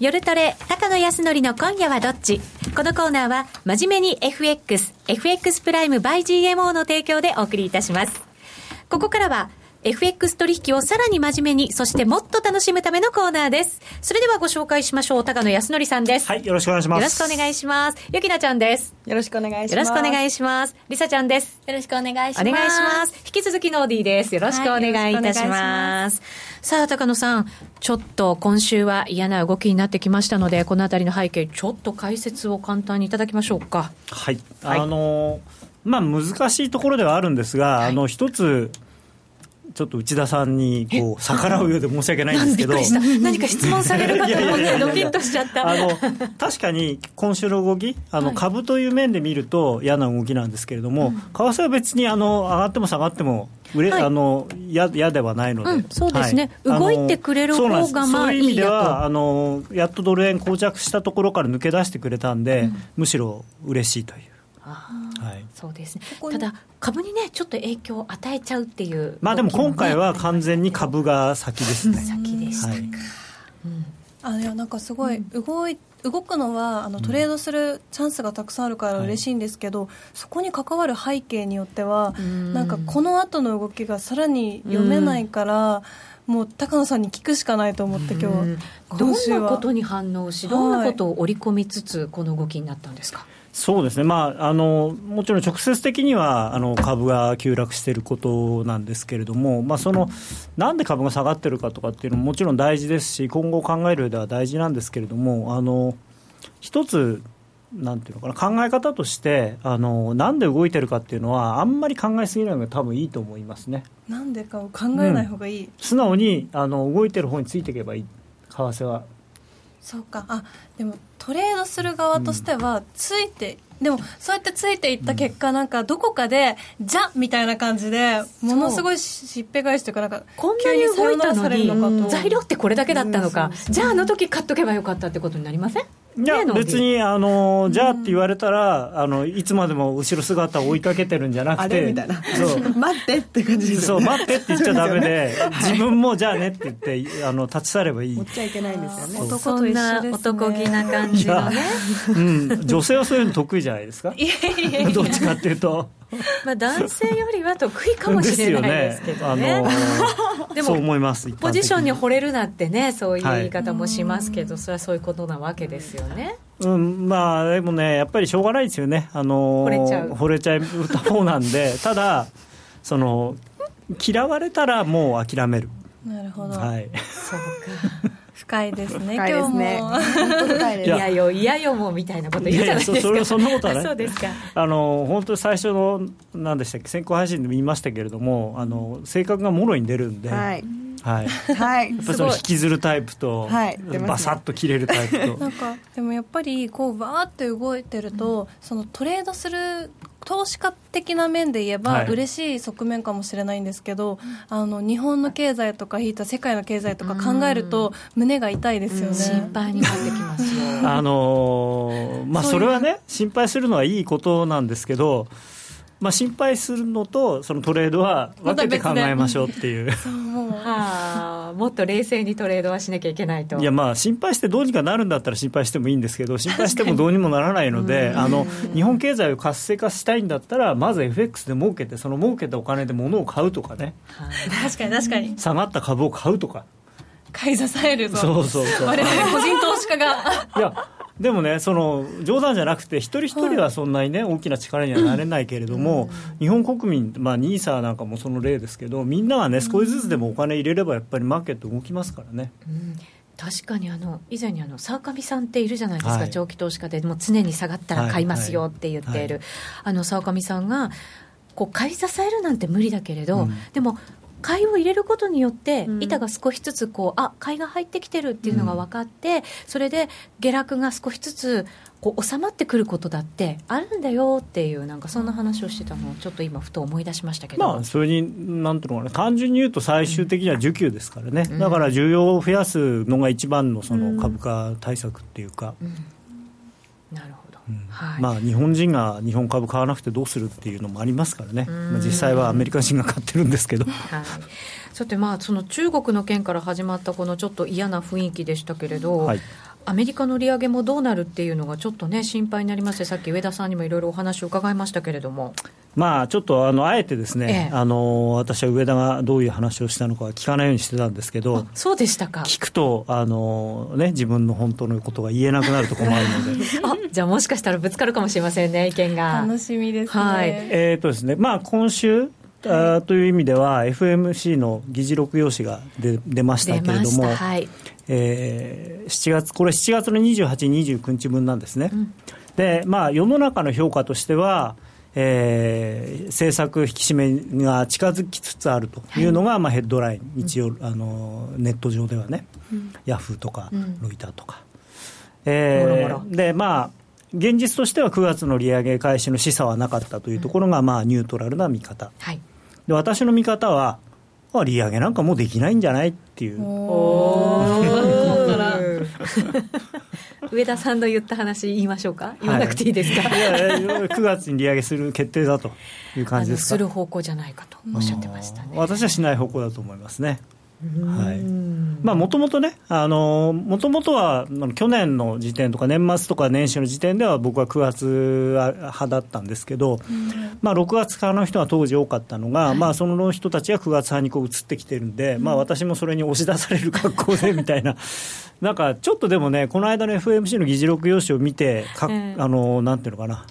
夜トレ、高野康則の今夜はどっち？このコーナーは、真面目に FX、FX プライム by GMO の提供でお送りいたします。ここからは、FX 取引をさらに真面目に、そしてもっと楽しむためのコーナーです。それではご紹介しましょう。高野康則さんです。はい、よろしくお願いします。よろしくお願いします。ゆきなちゃんです。よろしくお願いします。よろしくお願いします。りさちゃんです。よろしくお願いしおます願いします。引き続きノーディーです。よろしくお願いいたします。さあ、高野さん、ちょっと今週は嫌な動きになってきましたので、このあたりの背景、ちょっと解説を簡単にいただきましょうか。はい、はいあのまあ難しいところではあるんですが、はいあの一つちょっと内田さんにこう逆らうようで申し訳ないんですけど。何か質問されるかと思って、いやいやいやいやドキッとしちゃった。あの確かに今週の動きあの、はい。株という面で見ると嫌な動きなんですけれども、為替は別にあの上がっても下がっても売れ、はい。あの嫌嫌ではないので、うんそうですね。あの動いてくれる方がまあそういう意味ではあのやっとドル円膠着したところから抜け出してくれたんで、むしろ嬉しいという。あはいそうですね。ただ、株にね、ちょっと影響を与えちゃうっていう、まあでも今回は完全に株が先ですね。先でしたか。はいあいやなんかすごい動い動くのはあのトレードするチャンスがたくさんあるから嬉しいんですけど、そこに関わる背景によってはん。なんかこの後の動きがさらに読めないから、もう高野さんに聞くしかないと思って今うん。日は。んなことに反応し、どんなことを織り込みつつ、この動きになったんですか？そうですね、まあ、あのもちろん直接的にはあの株が急落していることなんですけれども、まあ、そのなんで株が下がってるかとかっていうのももちろん大事ですし、今後考える上では大事なんですけれども、あの一つ、なんていうのかな、考え方としてあの、なんで動いてるかっていうのは、あんまり考えすぎないのが多分いいと思いますね。なんでかを考えない方がいい、素直にあの動いてる方についていけばいい、為替は。そうか。あでもトレードする側としてはついて、でもそうやってついていった結果、なんかどこかでじゃみたいな感じでものすごいしっぺ返しというかなんかこんなに動いたの急に材料ってこれだけだったのか、じゃああの時買っとけばよかったってことになりません？いや別にあのじゃあって言われたらあのいつまでも後ろ姿を追いかけてるんじゃなくてあれ？みたいな。そう。待ってって感じですそう待ってって言っちゃダメで、自分もじゃあねって言ってあの立ち去ればいい。持っ、ちゃいけないんですよね。男そんな男気な感じのね、うん、女性はそういうの得意じゃないですか？どっちかっていうとまあ男性よりは得意かもしれないですけどね。あのでもそう思います一般的ポジションに惚れるなってね、そういう言い方もしますけど、それはそういうことなわけですよね。うん、まあでもねやっぱりしょうがないですよね。あの惚れちゃう。惚れちゃう方なんで。ただその嫌われたらもう諦める。なるほど、はい。そうか。深いですね深いですね。今日も。本当深いです。いや。嫌よ、嫌よもみたいなこと言うじゃないですか？いやいやそそれそんなことはねあそうですか。あの本当に最初の何でしたっけ先行配信でも言いましたけれどもあの性格がもろに出るんで、はい。はい、やっはいぱりその引きずるタイプと、はい。ね。バサッと切れるタイプと。なんかでもやっぱりこうバーって動いてると、そのトレードする投資家的な面で言えば、はい。嬉しい側面かもしれないんですけど、あの日本の経済とか引いた世界の経済とか考えると、胸が痛いですよね、心配になってきますよ。あのーまあ、それはね心配するのはいいことなんですけど、まあ、心配するのとそのトレードは分けて考えましょうっていう。もう。はあ、もっと冷静にトレードはしなきゃいけないと。いやまあ心配してどうにかなるんだったら心配してもいいんですけど心配してもどうにもならないのであの日本経済を活性化したいんだったらまず FX で儲けてその儲けたお金で物を買うとかね。はい確かに確かに。下がった株を買うとか。買い支えるぞ。そうそうそう。我々個人投資家が。いやでもねその冗談じゃなくて一人一人はそんなにね大きな力にはなれないけれども、日本国民、まあ、ニーサーなんかもその例ですけどみんながね少しずつでもお金入れればやっぱりマーケット動きますからね。うん。確かにあの以前にあの沢上さんっているじゃないですか、はい。長期投資家でもう常に下がったら買いますよって言っている、はい。あの沢上さんがこう買い支えるなんて無理だけれど、うん。でも買いを入れることによって、うん。板が少しずつこうあ買いが入ってきてるっていうのが分かって、それで下落が少しずつこう収まってくることだってあるんだよっていうなんかそんな話をしてたのをちょっと今ふと思い出しましたけど、まあ、それに、なんていうのかな、単純に言うと最終的には需給ですからね、だから需要を増やすのが一番のその株価対策っていうか、なるほど、うん。はいまあ、日本人が日本株買わなくてどうするっていうのもありますからね、ん。まあ、実際はアメリカ人が買ってるんですけど。はい、さて、まあ、その中国の件から始まったこのちょっと嫌な雰囲気でしたけれど、はいアメリカの利上げもどうなるっていうのがちょっとね心配になりましてさっき上田さんにもいろいろお話を伺いましたけれどもまあ、ちょっとあのあえてですね、ええあの私は上田がどういう話をしたのかは聞かないようにしてたんですけどあ、そうでしたか。聞くとあの、ね、自分の本当のことが言えなくなると困るので。あ、じゃあもしかしたらぶつかるかもしれませんね、意見が。楽しみですね、はいえーとですねまあ、今週、あーという意味では、FMC の議事録用紙が出出ました出けれども、ました。はい。えー7月、これ、7月の28、29日分なんですね。で、まあ、世の中の評価としては、えー政策引き締めが近づきつつあるというのが、まあ、ヘッドライン、一応、あのネット上ではね、ヤフーとか、うん。ロイターとか。えーもろもろ。で、まあ、現実としては9月の利上げ開始の示唆はなかったというところが、まあ、ニュートラルな見方。はい。で私の見方は、あ利上げなんかもうできないんじゃないっていう。上田さんの言った話言いましょうか？言わなくていいですか、いやいや9月に利上げする決定だという感じですか？あのする方向じゃないかとおっしゃってましたね。私はしない方向だと思いますね。はい。まあ、もともとね、もともとは去年の時点とか、年末とか年始の時点では、僕は9月派だったんですけど、まあ、6月からの人が当時多かったのが、まあ、その人たちが9月派にこう移ってきてるんで、まあ、私もそれに押し出される格好でみたいな、なんかちょっとでもね、この間の FMC の議事録用紙を見て、かええ。あのなんていうのかな。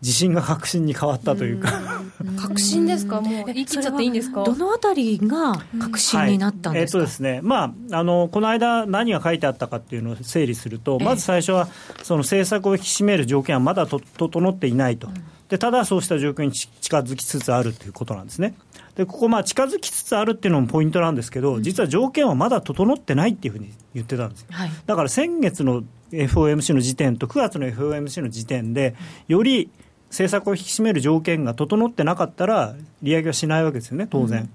自信が確信に変わったというか、確信ですか？もう言い切っちゃっていいんですか？どのあたりが確信になったんですか、はいえっとですね。まあ、あのこの間、何が書いてあったかっていうのを整理すると、ええ。まず最初は、その政策を引き締める条件はまだと整っていないと、でただそうした状況にち近づきつつあるということなんですね。でここ、まあ、近づきつつあるっていうのもポイントなんですけど、実は条件はまだ整ってないっていうふうに言ってたんですよ。はい。だから先月の FOMC の時点と9月の FOMC の時点で、より政策を引き締める条件が整ってなかったら、利上げはしないわけですよね、当然。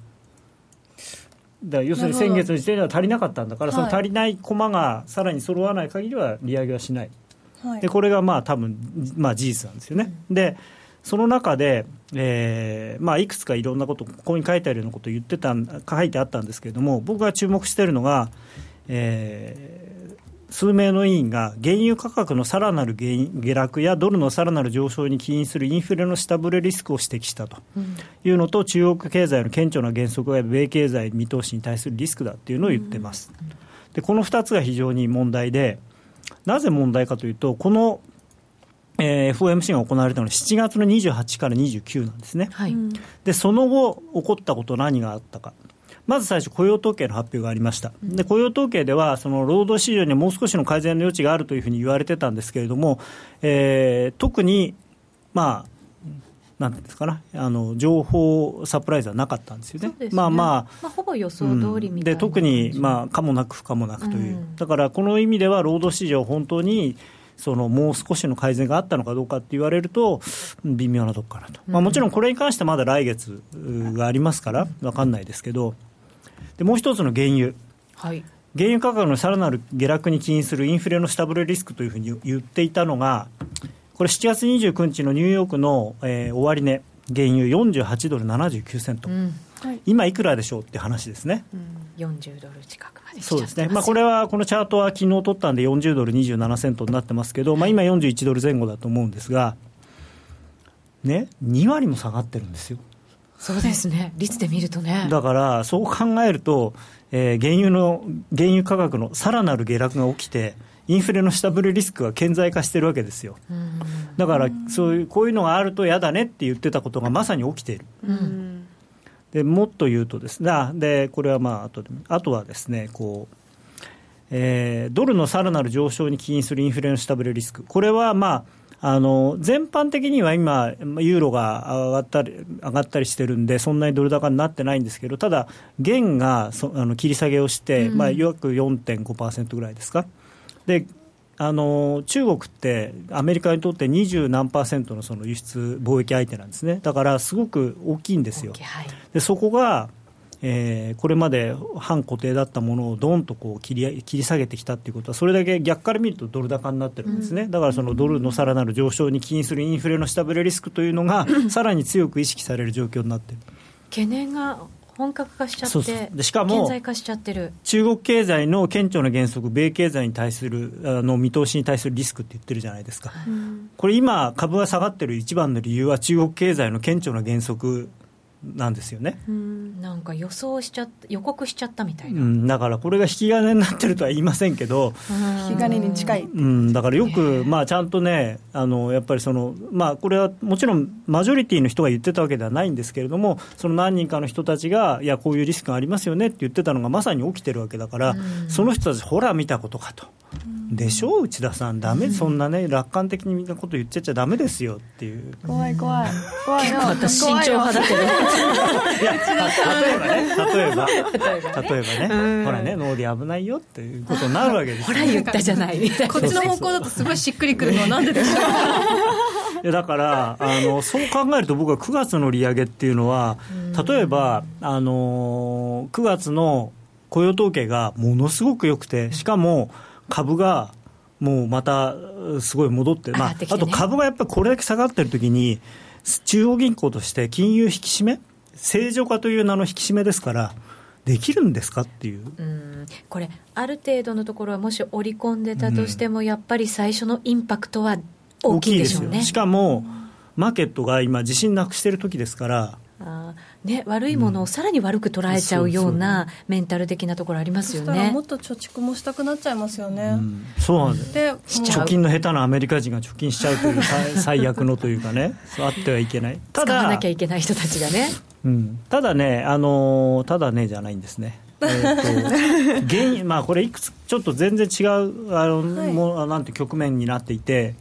だから要するに先月の時点では足りなかったんだから、はい。その足りない駒がさらに揃わない限りは利上げはしない、はい。でこれがまあ多分まあ事実なんですよね。でその中で、えーまあ、いくつかいろんなこと、ここに書いてあるようなことを言ってたん書いてあったんですけれども、僕が注目しているのが、えー数名の委員が原油価格のさらなる下下落やドルのさらなる上昇に起因するインフレの下振れリスクを指摘したと。いうのと、中国経済の顕著な減速や米経済見通しに対するリスクだっていうのを言ってます。でこの2つが非常に問題で、なぜ問題かというと、この、えー FOMC が行われたのは7月の28から29なんですね。はい。でその後、起こったこと、何があったか、まず最初、雇用統計の発表がありました、で雇用統計では、その労働市場にはもう少しの改善の余地があるというふうに言われてたんですけれども、えー特に、まあ、なんていうんですかな、あの情報サプライズはなかったんですよね。ね。まあまあまあ、ほぼ予想通りみたいな、で特に、まあ、かもなく不可もなくという、うん。だからこの意味では労働市場、本当にそのもう少しの改善があったのかどうかって言われると、うん微妙なとこかなと、まあ、もちろんこれに関してはまだ来月うがありますから、分かんないですけど、でもう一つの原油。はい。原油価格のさらなる下落に起因するインフレの下振れリスクというふうに言っていたのが、これ、7月29日のニューヨークの、えー終値、原油48ドル79セント、うん。今いくらでしょうって話ですね。うん、40ドル近くそうですね、まあ、これはこのチャートは昨日取ったんで、40ドル27セントになってますけど、まあ、今、41ドル前後だと思うんですが、ね、2割も下がってるんですよ。そうですね。率で見るとね。だから、そう考えると、えー原油の原油価格のさらなる下落が起きて、インフレの下振れリスクが顕在化してるわけですよ。うん。だから、そういう、こういうのがあると嫌だねって言ってたことがまさに起きている。うん。でもっと言うとですね、あでこれはまあ後で、あとはですね、こう、えードルのさらなる上昇に起因するインフレの下振れリスク、これはまあ、あの全般的には今、まあユーロが上がったり上がったりしてるんで、そんなにドル高になってないんですけど、ただ、元がそあの切り下げをして、まあ、約4.5%ぐらいですか。であの中国ってアメリカにとって二十何パーセントのその輸出貿易相手なんですね、だからすごく大きいんですよ。はいでそこが、えーこれまで反固定だったものをどんとこう切り切り下げてきたということは、それだけ逆から見るとドル高になってるんですね、だからそのドルのさらなる上昇に起因するインフレの下振れリスクというのが、さらに強く意識される状況になってる。懸念が本格化しちゃってでしかも顕在化しちゃってる。中国経済の顕著な減速、米経済に対するあの見通しに対するリスクって言ってるじゃないですか、これ、今、株が下がってる一番の理由は、中国経済の顕著な減速なんですよね、なんか予想しちゃった予告しちゃったみたいうな、ん、だからこれが引き金になってるとは言いませんけど、引き金に近いうん、だからよく、まあ、ちゃんとね、あのやっぱりその、まあ、これはもちろん、マジョリティの人が言ってたわけではないんですけれども、その何人かの人たちが、いや、こういうリスクがありますよねって言ってたのがまさに起きてるわけだから、その人たち、ほら、見たことかと。でしょう、内田さん、だめ、そんなね、楽観的にみんなこと言っちゃっちゃだめですよっていう。怖い怖い。怖いよ。私慎重派だけど。いや 例えばね、例えば、例えばね、ほらね、ノーディ危ないよっていうことになるわけですよ。ほら言ったじゃない。みたいなこっちの方向だとすごいしっくりくるの。はなんででしょう。いやだからあの、そう考えると、僕は9月の利上げっていうのは、例えば、あの9月の雇用統計がものすごく良くて、しかも株がもうまたすごい戻って、まあね。あと株がやっぱりこれだけ下がってるときに、中央銀行として金融引き締め、正常化という名の引き締めですから、できるんですかっていう。うん。これある程度のところはもし織り込んでたとしても、やっぱり最初のインパクトは大きいでしょうね。しかも、マーケットが今、自信なくしてる時ですから、あーね、悪いものをさらに悪く捉えちゃうようなメンタル的なところありますよね。そしたらもっ。と貯蓄もしたくなっちゃいますよね、うん。そうなんです。で貯金の下手なアメリカ人が貯金しちゃうという最 最悪のというかね、そうあってはいけない。た使わなだきゃいけない人たちがね。うん、ただね、あのーただねじゃないんですね。えーと原因 まあ、これ、いくつちょっと全然違うあの、もうなんて局面になっていて、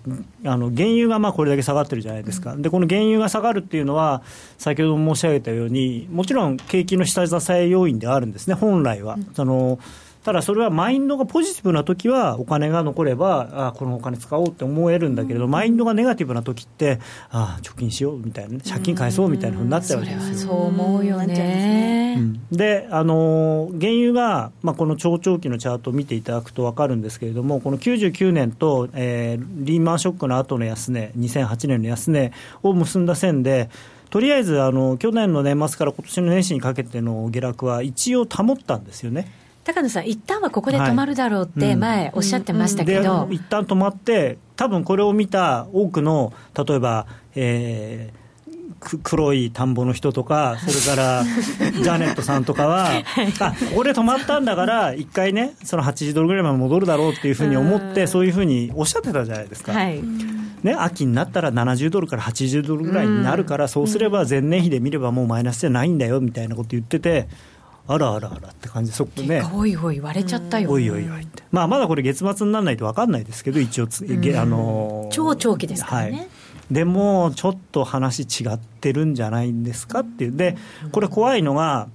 あの原油がまあこれだけ下がってるじゃないですか、でこの原油が下がるっていうのは、先ほど申し上げたように、もちろん景気の下支え要因ではあるんですね、本来は。そのただそれはマインドがポジティブな時はお金が残ればあこのお金使おうって思えるんだけれど、マインドがネガティブな時ってあ貯金しようみたいなね借金返そうみたいなふうになっちゃうわけですよ。そう思うよなっちゃうんであのー原油が、まあ、この長長期のチャートを見ていただくと分かるんですけれども、この99年と、えーリーマンショックの後の安値、2008年の安値を結んだ線で、とりあえずあの去年の年末から今年の年始にかけての下落は一応保ったんですよね。高野さん、一旦はここで止まるだろうって前おっしゃってましたけど、で一旦止まって、多分これを見た多くの、例えば、えーく黒い田んぼの人とか、それから ジャネットさんとかは、あここで止まったんだから、一回ね、その80ドルぐらいまで戻るだろうっていうふうに思って、そういうふうにおっしゃってたじゃないですか。はい、ね、秋になったら70ドルから80ドルぐらいになるから、そうすれば前年比で見ればもうマイナスじゃないんだよみたいなこと言ってて、あらあらあらって感じで、そこね。おいおい言われちゃったよ、おいおいおいって、まあ、まだこれ、月末にならないと分かんないですけど、一応あのー超長期ですからね。はい、でも、ちょっと話違ってるんじゃないんですかっていう、でこれ、怖いのが、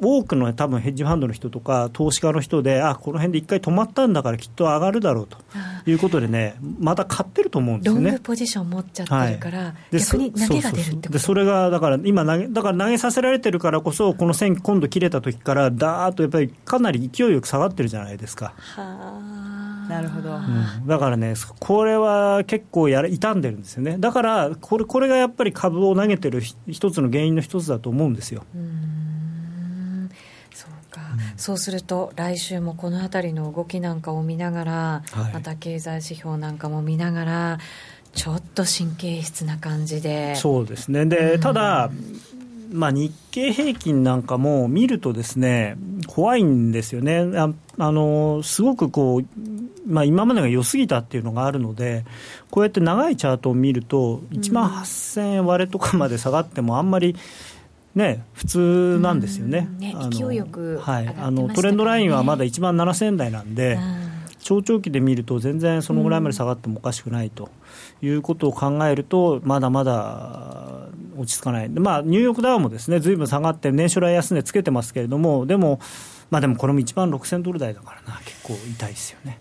多くの多分ヘッジファンドの人とか、投資家の人で、あこの辺で一回止まったんだから、きっと上がるだろうと。いうことでね、また買ってると思うんですよね。ロング。ポジション持っちゃってるから、で逆に投げが出るってそうそうそうでことそれがだから今投げ、だから投げさせられてるからこそ、この線、今度切れた時から、だーっとやっぱりかなり勢いよく下がってるじゃないですか。なるほど。うん。だからね、これは結構やら傷んでるんですよね、だからこれこれがやっぱり株を投げてるひ一つの原因の一つだと思うんですよ。そうか、そうすると来週もこの辺りの動きなんかを見ながら、はい。また経済指標なんかも見ながらちょっと神経質な感じで。そうですね。でただ、まあ、日経平均なんかも見るとですね怖いんですよね、ああのすごくこう、まあ、今までが良すぎたっていうのがあるので、こうやって長いチャートを見ると、1万8000円割れとかまで下がっても、あんまり。ね、普通なんですよね。うん。ねあの勢いよくはい。あのトレンドラインはまだ1万7000円台なんで、長長期で見ると全然そのぐらいまで下がってもおかしくないということを考えるとまだまだ落ち着かない。で、まあ、ニューヨークダウもですねずいぶん下がって年初来安値つけてますけれどもでも、まあ、でもこれも1万6000ドル台だからな。結構痛いですよね。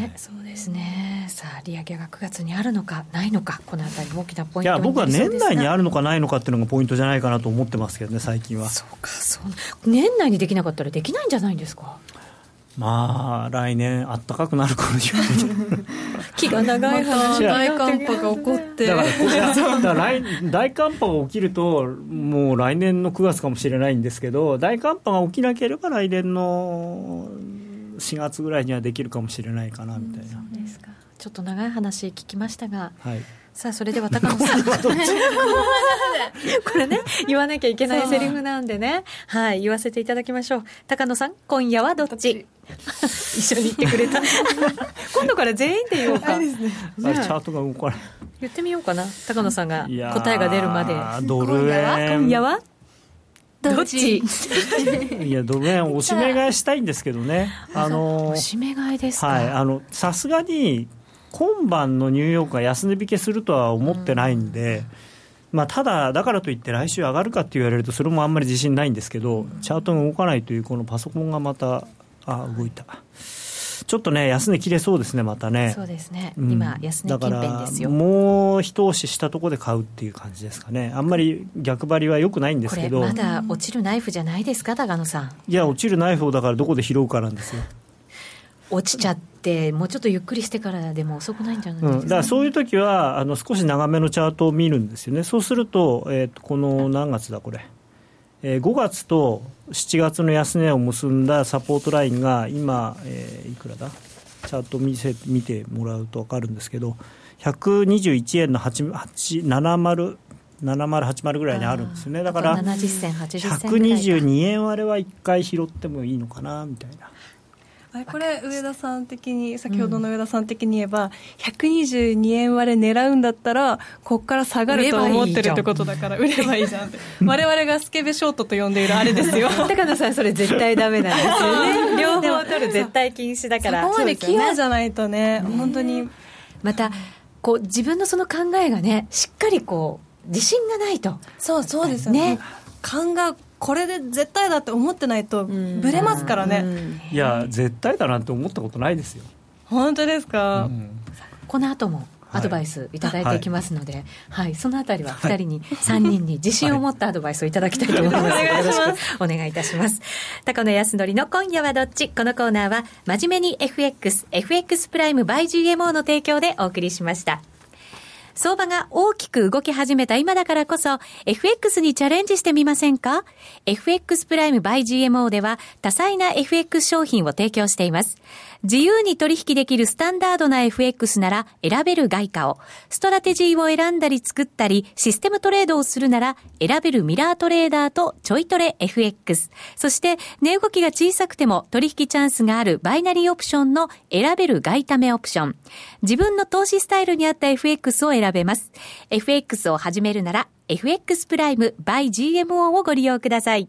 ねそうですね。さあ利上げが9月にあるのかないのかこの辺りも大きなポイントいや僕は年内にあるるのかないのかっていうのがポイントじゃないかなと思ってますけどね最近は。そうかそう。年内にできなかったらできないんじゃないんですか？まあ来年あったかくなる頃には気が長い話。大寒波が起こってだから来 大寒波が起きるともう来年の9月かもしれないんですけど大寒波が起きなければ来年の4月ぐらいにはできるかもしれないかなみたいな、ですか。ちょっと長い話聞きましたが。はい。さあそれでは高野さん。これね言わなきゃいけないセリフなんでね。はい言わせていただきましょう。高野さん今夜はどっち？一緒に言ってくれた。今度から全員で言おうか、あれチャートが動かない。言ってみようかな。高野さんが答えが出るまで。ドル円今夜は？どっち？いやドル円おしめ買いしたいんですけどね。あのおしめ買いですか、はいあのさすがに今晩のニューヨークが安値引けするとは思ってないんで、まあ、ただ、だからといって来週上がるかって言われるとそれもあんまり自信ないんですけどチャートが動かないというこのパソコンがまたあ動いたちょっとね安値切れそうですねまたね。そうですね、うん。今安値近辺ですよ。だからもう一押ししたところで買うっていう感じですかね。あんまり逆張りは良くないんですこれけどまだ落ちるナイフじゃないですか高野さん。いや落ちるナイフをだからどこで拾うかなんですよ。落ちちゃってもうちょっとゆっくりしてからでも遅くないんじゃないうん、ですか、だからそういう時はあの少し長めのチャートを見るんですよね、そうすると、えーとこの何月だ、これ、えー5月と7月の安値を結んだサポートラインが今、えーいくらだ、チャート見せ見てもらうと分かるんですけど、121円の8 8 70 7080ぐらいにあるんですよね、だから70銭80銭ぐらいか。122円割れは1回拾ってもいいのかなみたいな。これ上田さん的に先ほどの上田さん的に言えば、122円割れ狙うんだったらここから下がると思ってるってことだから売ればいいじゃん。って。我々がスケベショートと呼んでいるあれですよ。高野さんそれ絶対ダメなんですよね。両方。取る絶対禁止だから。そこまで器用じゃゃないとね本当に。またこう自分のその考えがねしっかりこう自信がないと。そうそうですよね。ね。勘がこれで絶対だって思ってないとブレますからね、いや絶対だなんて思ったことないですよ。本当ですか、うん。この後もアドバイスいただいていきますので、はい、そのあたりは2人に、3人に自信を持ったアドバイスをいただきたいと思います。はい。お願いしますよろしくお願いいたします。高野康則の今夜はどっち？このコーナーは、真面目に FX、FX プライム by GMO の提供でお送りしました。相場が大きく動き始めた今だからこそ、FX にチャレンジしてみませんか ?FX プライム by GMO では多彩な FX 商品を提供しています。自由に取引できるスタンダードな FX なら選べる外為、ストラテジーを選んだり作ったり、システムトレードをするなら選べるミラートレーダーとちょいトレ FX。そして値動きが小さくても取引チャンスがあるバイナリーオプションの選べる外為オプション。自分の投資スタイルに合った FX を選べます。FX を始めるなら FX プライム by GMO をご利用ください。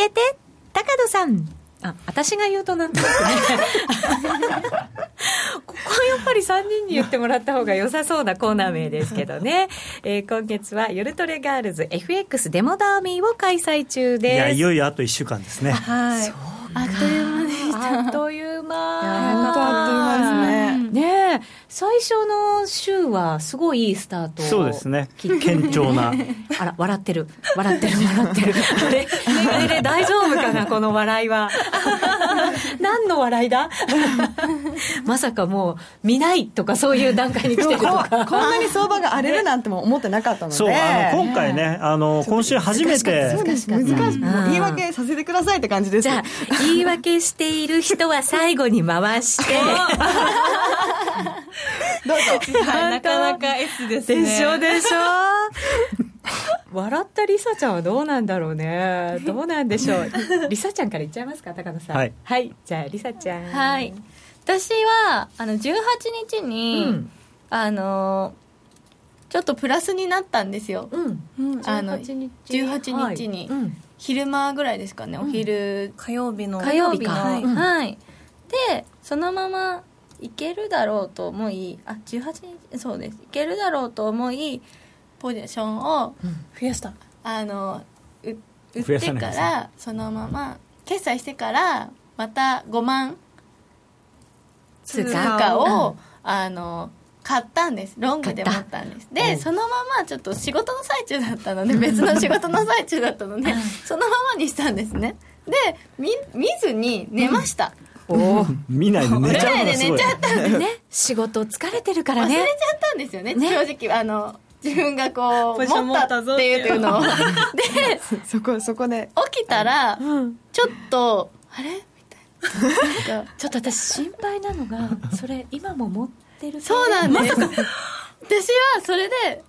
えて高野さん。あ私が言うとなんとなくね。こはやっぱり3人に言ってもらった方が良さそうなコーナー名ですけどね、えー今月は夜トレガールズ FX デモダーミーを開催中いです。やいよいよあと1週間ですね。はい。あっという間でした。あっという間。本当あっという間ですねねえ。最初の週はすごいいいスタートをそうですね。堅調な。あら笑ってる。笑ってる笑ってる。あれ？あれれ大丈夫かな この笑いは？何の笑いだ？まさかもう見ないとかそういう段階に来てるとこか。こんなに相場が荒れるなんても思ってなかったので。そうあの今回ねあの今週初めて難しい、もう言い訳てくださいって感じです。じゃあ言い訳している人は最後に回して。どうぞ。なかなか S ですね。でしょでしょ？笑ったりさちゃんはどうなんだろうね。どうなんでしょう。りさちゃんから言っちゃいますか高野さん。はい、じゃありさちゃん。はい。私はあの18日に、うん。あのちょっとプラスになったんですよ。うん。あの18日。18日に。はい。うん昼間ぐらいですかね、お昼。火曜日の。火曜日のかはい、うん。はい。でそのままいけるだろうと思いあ18日そうです。いけるだろうと思いポジションを増やした。あのう売ってかさないですね。らそのまま決済してからまた5万通貨を、あの買ったんです。ロングで持ったんです。でそのままちょっと仕事の最中だったので 別の仕事の最中だったのでそのままにしたんですね。で見見ずに寝ました、お見ないで寝ちゃったんです。ね。仕事疲れてるから忘れちゃねったんですよねね。正直。あの自分がこうポジション持ったっていうのを。で そこそこで。起きたらちょっとあれ？みたいな。ちょっと私心配なのがそれ今も持ってるそうなんです。私はそれで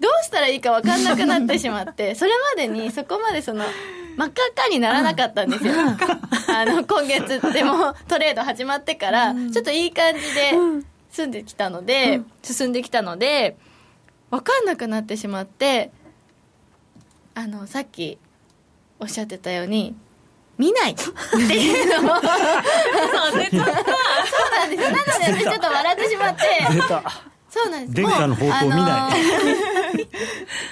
どうしたらいいか分かんなくなってしまって それまでにそこまでその真っ赤っかにならなかったんですよ。あの今月でもトレード始まってからちょっといい感じで進ん。できたので、進んできたので分かんなくなってしまってあのさっきおっしゃってたように見ない。っていうのを そうなんです。よなので私ちょっと笑ってしまって。そうなんです。殿下の方向を見ない。あのー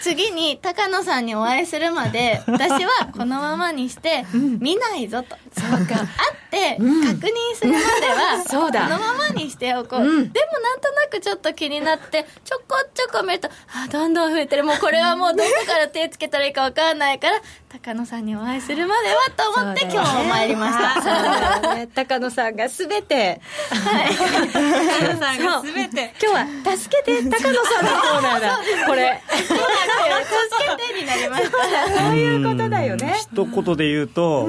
次に高野さんにお会いするまで私はこのままにして見ないぞと。そうか。会って確認するまでは そうだ。このままにしておこう、うん。でもなんとなくちょっと気になってちょこちょこ見るとあどんどん増えてる。もうこれはもうどこから手つけたらいいか分かんないから高野さんにお会いするまではと思って今日も参りました。ね。高野さんがすべて皆さんが全て。今日は助けて高野さんのコーナーだ。これ。助けてになりましたそういうことだよね。一言で言うと、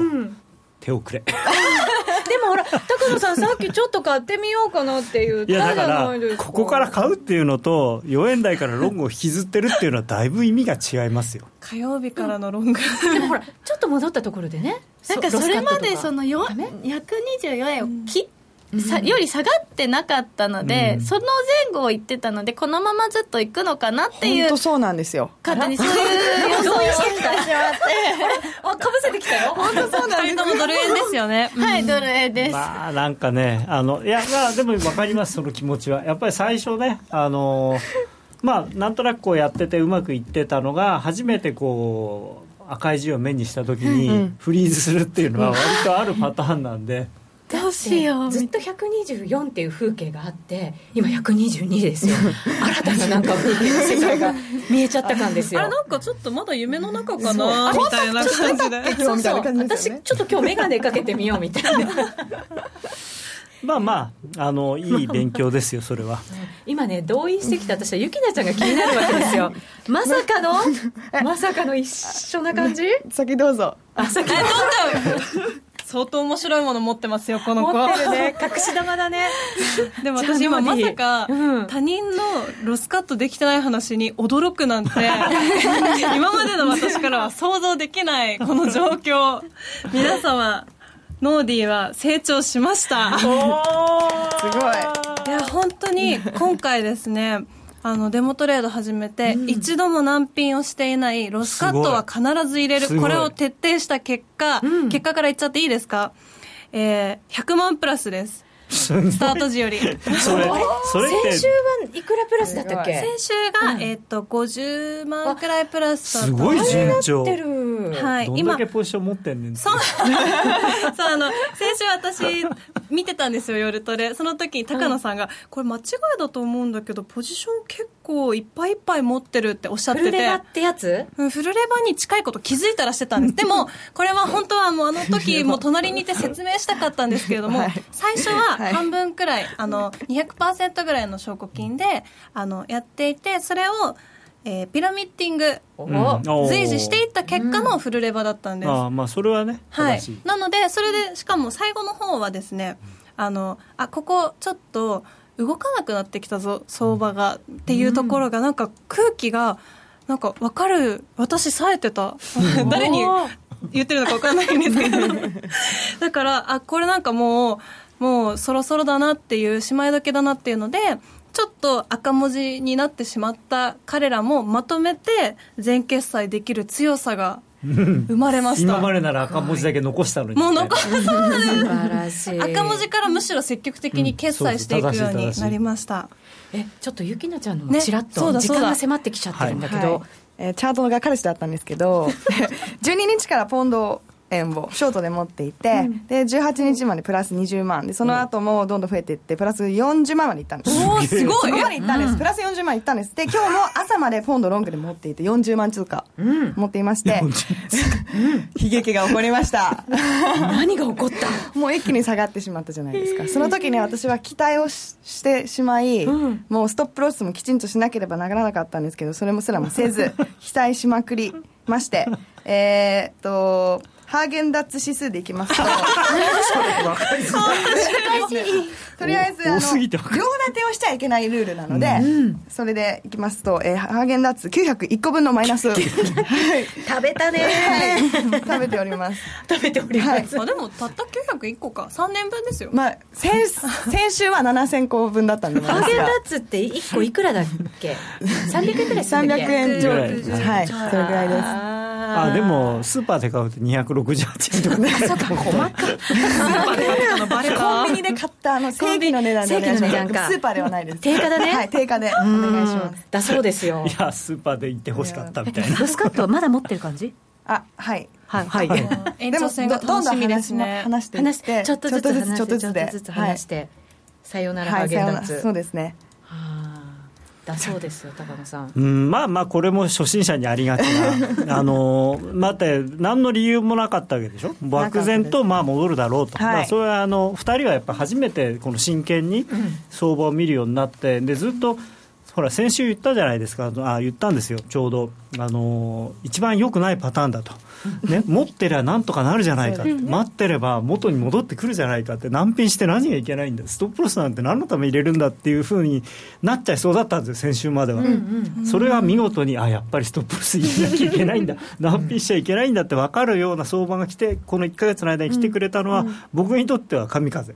手遅れ。でもほら高野さんさっきちょっと買ってみようかなっていう。いやだかじゃらないですここから買うっていうのと4円台からロングを引きずってるっていうのはだいぶ意味が違いますよ。火曜日からのロング。でもほらちょっと戻ったところでね。なんかそれまでそののよダメ？124円を切っさより下がってなかったので、うん。その前後を言ってたのでこのままずっと行くのかなっていう本当そうなんですよ。勝手にそういう予想をしてしまって。あかぶせてきたよ。本当そうなん2人ともドル円ですよね。はいドル円です、まあなんかねあのいやまあでも分かりますその気持ちは。やっぱり最初ねあのまあなんとなくこうやっててうまくいってたのが初めてこう赤い字を目にした時にフリーズするっていうのは割とあるパターンなんで。どうしよう。ずっと124っていう風景があって今122ですよ。新たななんか風景の世界が見えちゃった感ですよ。あれなんかちょっとまだ夢の中かなみたいな感じで。私ちょっと今日眼鏡かけてみようみたいな。まあまああのいい勉強ですよそれは。今ね同意してきた私はゆきなちゃんが気になるわけですよ。まさかの？まさかの一緒な感じ？先どうぞ。あさっき相当面白いもの持ってますよこの子。持ってるね。隠し玉だね。でも私今まさかうん。他人のロスカットできてない話に驚くなんて 今までの私からは想像できないこの状況。皆様ノーディーは成長しました。すごい。いや本当に今回ですねあのデモトレード始めて、一度も難品をしていないロスカットは必ず入れる。これを徹底した結果、結果から言っちゃっていいですか、えー、100万プラスです スタート時より。それそれ先週はいくらプラスだったっけ？先週が、えっと50万くらいプラスだった。すごい順調。ってるはいどんだけポジション持ってんねんそう。そう あの先週私見てたんですよ夜トレ。その時に高野さんが、これ間違いだと思うんだけどポジション結構いっぱいいっぱい持ってるっておっしゃってて。フルレバってやつ？うんフルレバに近いこと気づいたらしてたんです。でもこれは本当はもうあの時 もう隣にいて説明したかったんですけれども、はい。最初は半分くらい あの200%ぐらいの証拠金であのやっていてそれを、えーピラミッティングおうん。おー。随時していった結果のフルレバだったんです、ああまあそれはねはい。なのでそれでしかも最後の方はですねあのあここちょっと動かなくなってきたぞ相場がっていうところがなんか空気がなんか分かる私冴えてた。誰に言ってるのか分からないんですけど。だからあこれなんかもうもうそろそろだなっていうしまい時だなっていうのでちょっと赤文字になってしまった彼らもまとめて全決済できる強さが 生まれました。今までなら赤文字だけ残したのに。もう残そうです。素晴らしい。赤文字からむしろ積極的に決済していくようになりました、えちょっとゆきなちゃんのもねちらっと時そうだそうだ。間が迫ってきちゃってるんだけど、はい。えーチャートが彼氏だったんですけど 12日からポンド円をショートで持っていて、で18日までプラス20万。でその後もどんどん増えていってプラス40万までいったんです。おおすごい。そこまでいったんです、プラス40万いったんです。で今日も朝までポンドロングで持っていて40万通貨持っていまして、悲劇が起こりました。何が起こった？もう一気に下がってしまったじゃないですか、その時に私は期待をししてしまい、もうストップロスもきちんとしなければならなかったんですけどそれもすらもせず 期待しまくりまして。えーっとハーゲンダッツ指数でいきますと。とりあえずあの両る立てをしちゃいけないルールなので、それでいきますと、えーハーゲンダッツ901個分のマイナス。を、はい、食べたね。食べております。食べております、はい。あでもたった901個か。3年分ですよ。まあ、先先週は7000個分だったんでハーゲンダがッツって1個いくらだっけ？300円くらいするんだっけ？300円上ぐらいはい。それぐらいです。ああでもスーパーで買うと268円とか。ね そうか細かバレたコンビニで買ったあの正規の値段でスーパーではないです。定価だね。はい定価でお願いします。だそうですよ。いやスーパーで行ってほしかったみたいな。ロスカットまだ持ってる感じ？あはい。はい。はい、延長戦が楽しみですね。話してい話って。ちょっとずつ話してちょっとずつで。ちょっとずつ話して、さよならハーはいさようなら。ゲンダッツ、そうですね。はあだそうですよ高野さん。うん、まあまあこれも初心者にありがちな。あのまた何の理由もなかったわけでしょ？漠然とまあ戻るだろうと、はい。まあ、それはあの2人はやっぱ初めてこの真剣に相場を見るようになってでずっとほら先週言ったじゃないですか。あ言ったんですよ。ちょうど。あの一番良くないパターンだと、ね、持ってりゃなんとかなるじゃないか。って、待ってれば元に戻ってくるじゃないかって。難品して何がいけないんだ。ストップロスなんて何のために入れるんだっていうふうになっちゃいそうだったんですよ先週までは、それは見事にあやっぱりストップロス入れなきゃいけないんだ。難品しちゃいけないんだって分かるような相場が来てこの1か月の間に来てくれたのは、僕にとっては神風。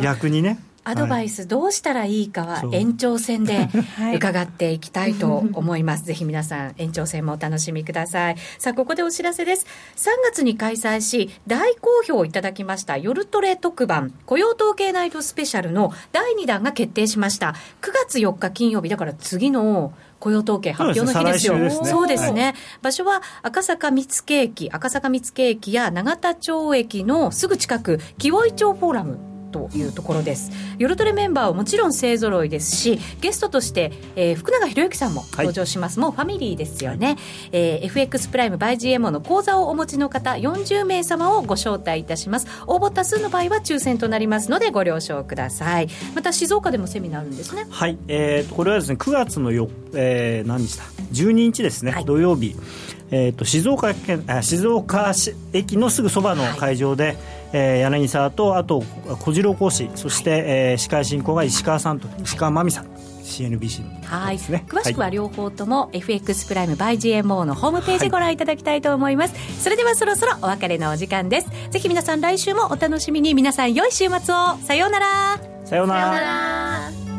逆にねアドバイスどうしたらいいかは延長戦で 伺っていきたいと思います。ぜひ皆さん延長戦もお楽しみください。さあ、ここでお知らせです。3月に開催し、大好評いただきました夜トレ特番雇用統計ナイトスペシャルの第2弾が決定しました。9月4日金曜日、だから次の雇用統計発表の日ですよ。そうですねすね。場所は赤坂見附駅、赤坂見附駅や永田町駅のすぐ近く、木尾井町フォーラム。というところです。夜トレメンバーはもちろん勢ぞろいですしゲストとして、えー福永博之さんも登場します、もうファミリーですよね、えー FX プライム by GMO の講座をお持ちの方40名様をご招待いたします。応募多数の場合は抽選となりますのでご了承ください。また静岡でもセミナーあるんですね。はい、えーとこれはですね9月のよ、えー何日だ？12日ですね、はい。土曜日、えー、と静岡県あ静岡市駅のすぐそばの会場で、えー柳沢とあと小次郎講師そして、えー司会進行が石川さんと石川真美さん CNBC の。はい、ですね。詳しくは両方とも FX プライム by GMO のホームページご覧いただきたいと思います、それではそろそろお別れのお時間です。ぜひ皆さん来週もお楽しみに。皆さん良い週末を。さようなら。さようなら